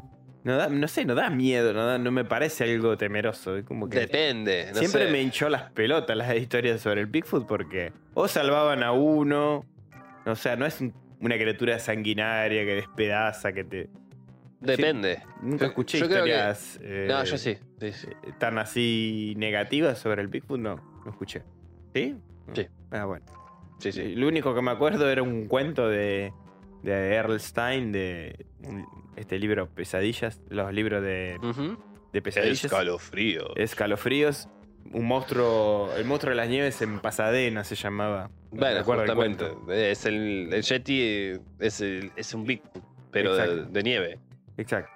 no, da- no sé, no da miedo, no, da- no me parece algo temeroso. Como que... Depende. no Siempre sé. me hinchó las pelotas las historias sobre el Bigfoot porque o salvaban a uno, o sea, no es un- una criatura sanguinaria que despedaza, que te... Depende. Nunca escuché yo creo que- historias eh, No, yo sí. sí, sí. eh, tan así negativas sobre el Bigfoot, no, no escuché. ¿Sí? Sí. Ah, bueno. Sí, sí. Lo único que me acuerdo era un cuento de, de Earl Stein, de un- este libro Pesadillas, los libros de, Ujú. de pesadillas. Escalofrío. Escalofríos. Un monstruo, el monstruo de las nieves en Pasadena se llamaba. Bueno, el justamente. cuento. Es el, el Yeti eh, es, el- es un Bigfoot, pero de nieve. Exacto.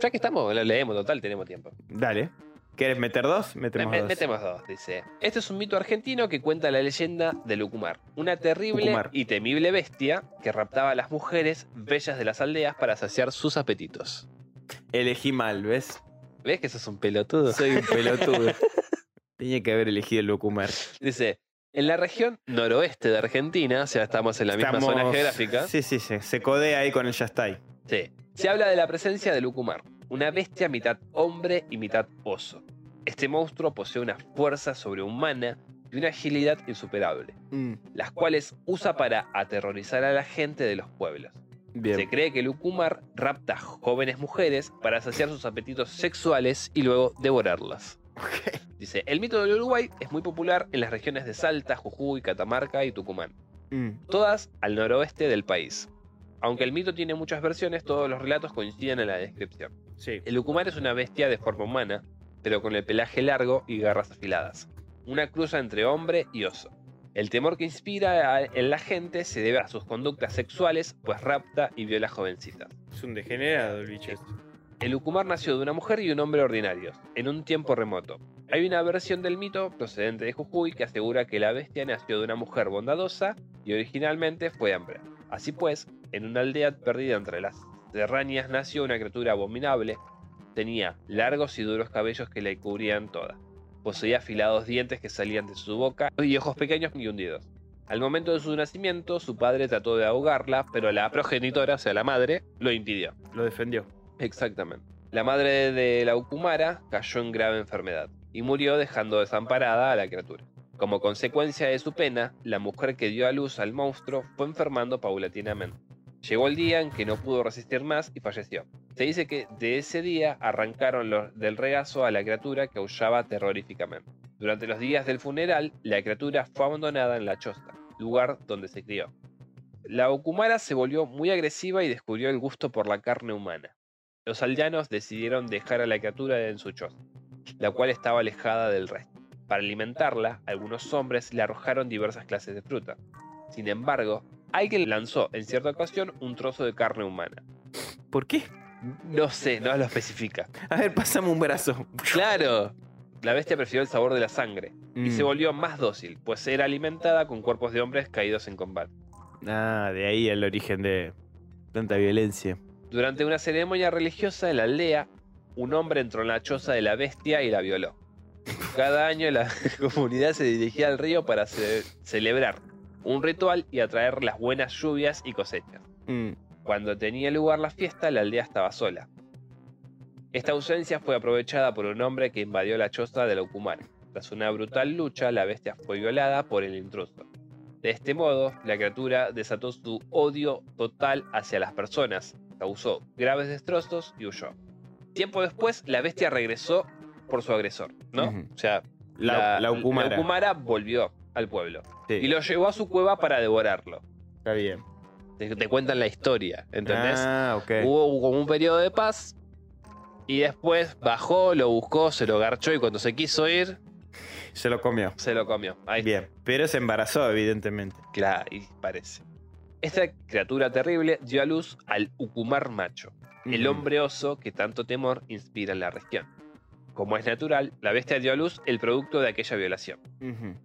Ya que estamos, lo leemos, total, tenemos tiempo. Dale. ¿Quieres meter dos? Metemos Me- dos. metemos dos, dice. Este es un mito argentino que cuenta la leyenda de Lucumar, una terrible Lucumar. y temible bestia que raptaba a las mujeres bellas de las aldeas para saciar sus apetitos. Elegí mal, ¿ves? ¿Ves que sos un pelotudo? Soy un pelotudo. Tenía que haber elegido el Lucumar. Dice, en la región noroeste de Argentina, o sea, estamos en la misma zona geográfica, Sí, sí, sí. Se codea ahí con el Yastai. sí, se habla de la presencia de Lucumar, una bestia mitad hombre y mitad oso. Este monstruo posee una fuerza sobrehumana y una agilidad insuperable, Mm, las cuales usa para aterrorizar a la gente de los pueblos. Bien. Se cree que Lucumar rapta jóvenes mujeres para saciar sus apetitos sexuales y luego devorarlas. Dice, el mito del Uruguay es muy popular en las regiones de Salta, Jujuy, Catamarca y Tucumán, Mm, todas al noroeste del país. Aunque el mito tiene muchas versiones, todos los relatos coinciden en la descripción. Sí. El Lucumar es una bestia de forma humana, pero con el pelaje largo y garras afiladas. Una cruza entre hombre y oso. El temor que inspira en la gente se debe a sus conductas sexuales, pues rapta y viola jovencitas. Es un degenerado el bicho. este. El Ucumar nació de una mujer y un hombre ordinarios, en un tiempo remoto. Hay una versión del mito procedente de Jujuy que asegura que la bestia nació de una mujer bondadosa y originalmente fue hembra. Así pues, en una aldea perdida entre las serranías nació una criatura abominable. Tenía largos y duros cabellos que la cubrían toda. Poseía afilados dientes que salían de su boca y ojos pequeños y hundidos. Al momento de su nacimiento, su padre trató de ahogarla, pero la progenitora, o sea, la madre, lo impidió. Lo defendió. Exactamente. La madre de la Ucumara cayó en grave enfermedad y murió dejando desamparada a la criatura. Como consecuencia de su pena, la mujer que dio a luz al monstruo fue enfermando paulatinamente. Llegó el día en que no pudo resistir más y falleció. Se dice que de ese día arrancaron del regazo a la criatura que aullaba terroríficamente. Durante los días del funeral, la criatura fue abandonada en la chosta, lugar donde se crió. La Ucumara se volvió muy agresiva y descubrió el gusto por la carne humana. Los aldeanos decidieron dejar a la criatura en su choza, la cual estaba alejada del resto. Para alimentarla, algunos hombres le arrojaron diversas clases de fruta. Sin embargo, alguien lanzó en cierta ocasión un trozo de carne humana. ¿Por qué? No sé, no lo especifica. A ver, pásame un brazo. Claro, la bestia prefirió el sabor de la sangre y Mm. se volvió más dócil, pues era alimentada con cuerpos de hombres caídos en combate. Ah, de ahí el origen de tanta violencia. Durante una ceremonia religiosa en la aldea, un hombre entró en la choza de la bestia y la violó. Cada año la comunidad se dirigía al río para ce- celebrar un ritual y atraer las buenas lluvias y cosechas. Mm. Cuando tenía lugar la fiesta, la aldea estaba sola. Esta ausencia fue aprovechada por un hombre que invadió la choza de la Ucumar. Tras una brutal lucha, la bestia fue violada por el intruso. De este modo, la criatura desató su odio total hacia las personas, causó graves destrozos y huyó. Tiempo después, la bestia regresó por su agresor, ¿no? O sea, La, la Ukumara. la Ucumara volvió al pueblo Sí, y lo llevó a su cueva para devorarlo. está bien. Te, te cuentan la historia, ¿entendés? Ah, ok. Hubo como un periodo de paz y después bajó, lo buscó, se lo garchó y cuando se quiso ir, Se lo comió. se lo comió. Ahí Bien. Pero se embarazó, evidentemente. Claro, y parece. Esta criatura terrible dio a luz al Ucumar macho, el hombre oso que tanto temor inspira en la región. Como es natural, la bestia dio a luz el producto de aquella violación.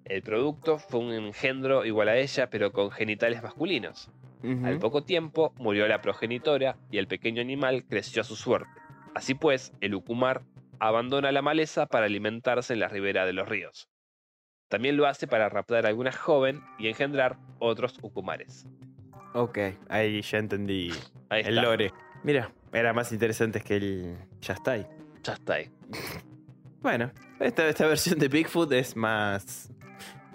El producto fue un engendro igual a ella, pero con genitales masculinos. Al poco tiempo murió la progenitora y el pequeño animal creció a su suerte. Así pues, el Ucumar abandona la maleza para alimentarse en la ribera de los ríos. También lo hace para raptar a alguna joven y engendrar otros Ucumares. Ok, ahí ya entendí Ahí el lore. Mira, era más interesante que el ya está ahí. Ya está ahí. Bueno, esta, esta versión de Bigfoot es más.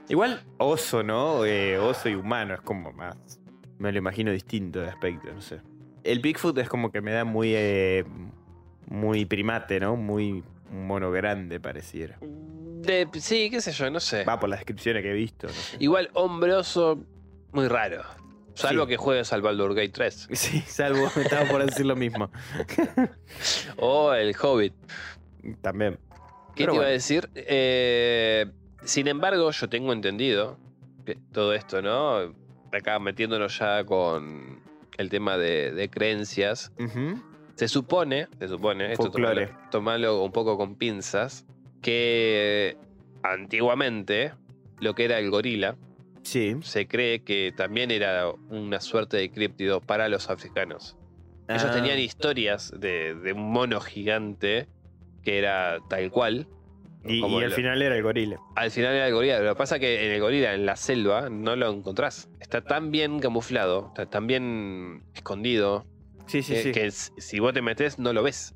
Igual oso, ¿no? Eh, oso y humano, es como más. Me lo imagino distinto de aspecto, no sé. El Bigfoot es como que me da muy. eh, muy primate, ¿no? Muy mono grande, pareciera. De- sí, qué sé yo, no sé. Va por las descripciones que he visto, no sé. Igual hombre oso, muy raro. Salvo Sí. que juegues al Baldur Gate 3. Sí, salvo, estaba por decir lo mismo. O el Hobbit. También. ¿Qué Pero te iba a decir? Eh, sin embargo, yo tengo entendido que todo esto, ¿no? Acá metiéndonos ya con el tema de, de creencias. Se supone, se supone, esto tomalo, tomalo un poco con pinzas, que antiguamente lo que era el gorila Sí. se cree que también era una suerte de críptido para los africanos. Ellos Ah, tenían historias de, de un mono gigante que era tal cual. Y, como y al lo- final era el gorila. al final era el gorila. Lo que pasa es que en el gorila, en la selva, no lo encontrás. Está tan bien camuflado, está tan bien escondido, Sí, sí, que, sí. que si vos te metes no lo ves.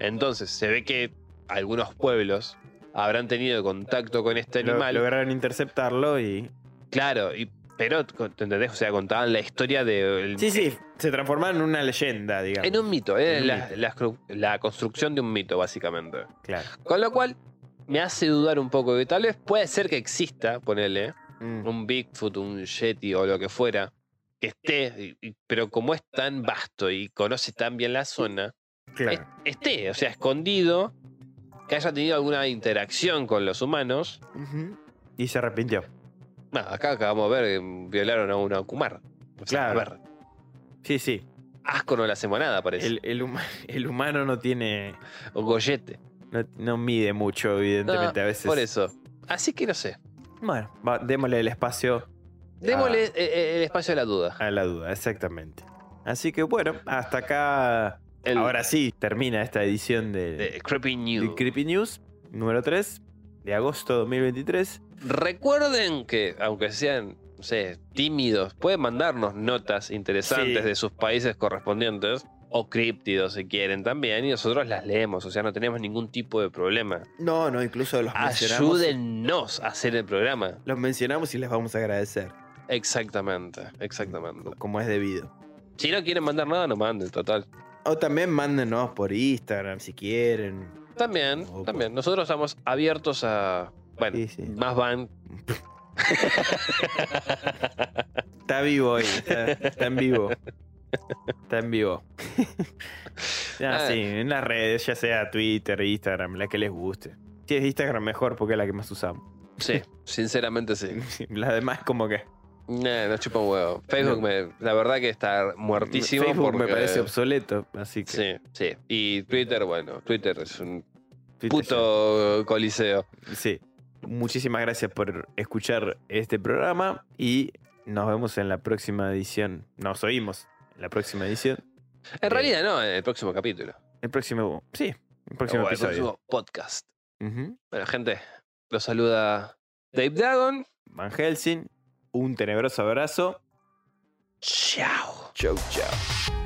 Entonces se ve que algunos pueblos habrán tenido contacto con este Lo- animal. lograron interceptarlo y. Claro, y, pero, ¿te entendés? O sea, contaban la historia de... Sí, sí. Se transformaron en una leyenda, digamos. En un mito, eh, la, mito. la cru- la construcción de un mito, básicamente. Claro. Con lo cual, me hace dudar un poco que tal vez puede ser que exista, ponele, Mm. un Bigfoot, un Yeti o lo que fuera, que esté, y- pero como es tan vasto y conoce tan bien la zona, Claro. es- esté, o sea, escondido, que haya tenido alguna interacción con los humanos. Y se arrepintió. Acá acabamos de ver que violaron a una Kumar. O sea, Claro. A ver, Sí, sí. asco no le hacemos nada, parece. El, el huma- el humano no tiene. O gollete. No, no mide mucho, evidentemente. No, a veces. Por eso. Así que no sé. Bueno, va, démosle el espacio Démosle eh, eh, el espacio a la duda. a la duda, exactamente. Así que bueno, hasta acá. El- Ahora sí, termina esta edición de, de Creepy de News. Creepy News número 3 de agosto de 2023. Recuerden que, aunque sean, no sé, tímidos, pueden mandarnos notas interesantes Sí. de sus países correspondientes. O críptidos si quieren también. Y nosotros las leemos. O sea, no tenemos ningún tipo de problema. No, no, incluso los mencionamos. Ayúdennos a hacer el programa. Los mencionamos y les vamos a agradecer, Exactamente, exactamente. como es debido. Si no quieren mandar nada, no manden, total. O también mándenos por Instagram si quieren. También, también. Nosotros estamos abiertos a. Bueno, Sí, sí. más van. Está vivo hoy, está, está en vivo. Está en vivo. ah, sí, en las redes, ya sea Twitter, Instagram, la que les guste. Sí, es Instagram mejor porque es la que más usamos. Sí, sinceramente sí. Las demás como que... Nah, no chupa un huevo. Facebook, me- la verdad que está muertísimo. Facebook me porque- parece obsoleto, así que... Sí, sí. Y Twitter, bueno, Twitter es un Twitter puto coliseo. Sí. Muchísimas gracias por escuchar este programa y nos vemos en la próxima edición. Nos oímos en la próxima edición. En realidad no, en el próximo capítulo. El próximo, sí, el próximo O el episodio. próximo podcast. Ujú. Bueno, gente, los saluda Dave Dagon. Van Helsing, un tenebroso abrazo. Chao. Chau, chau.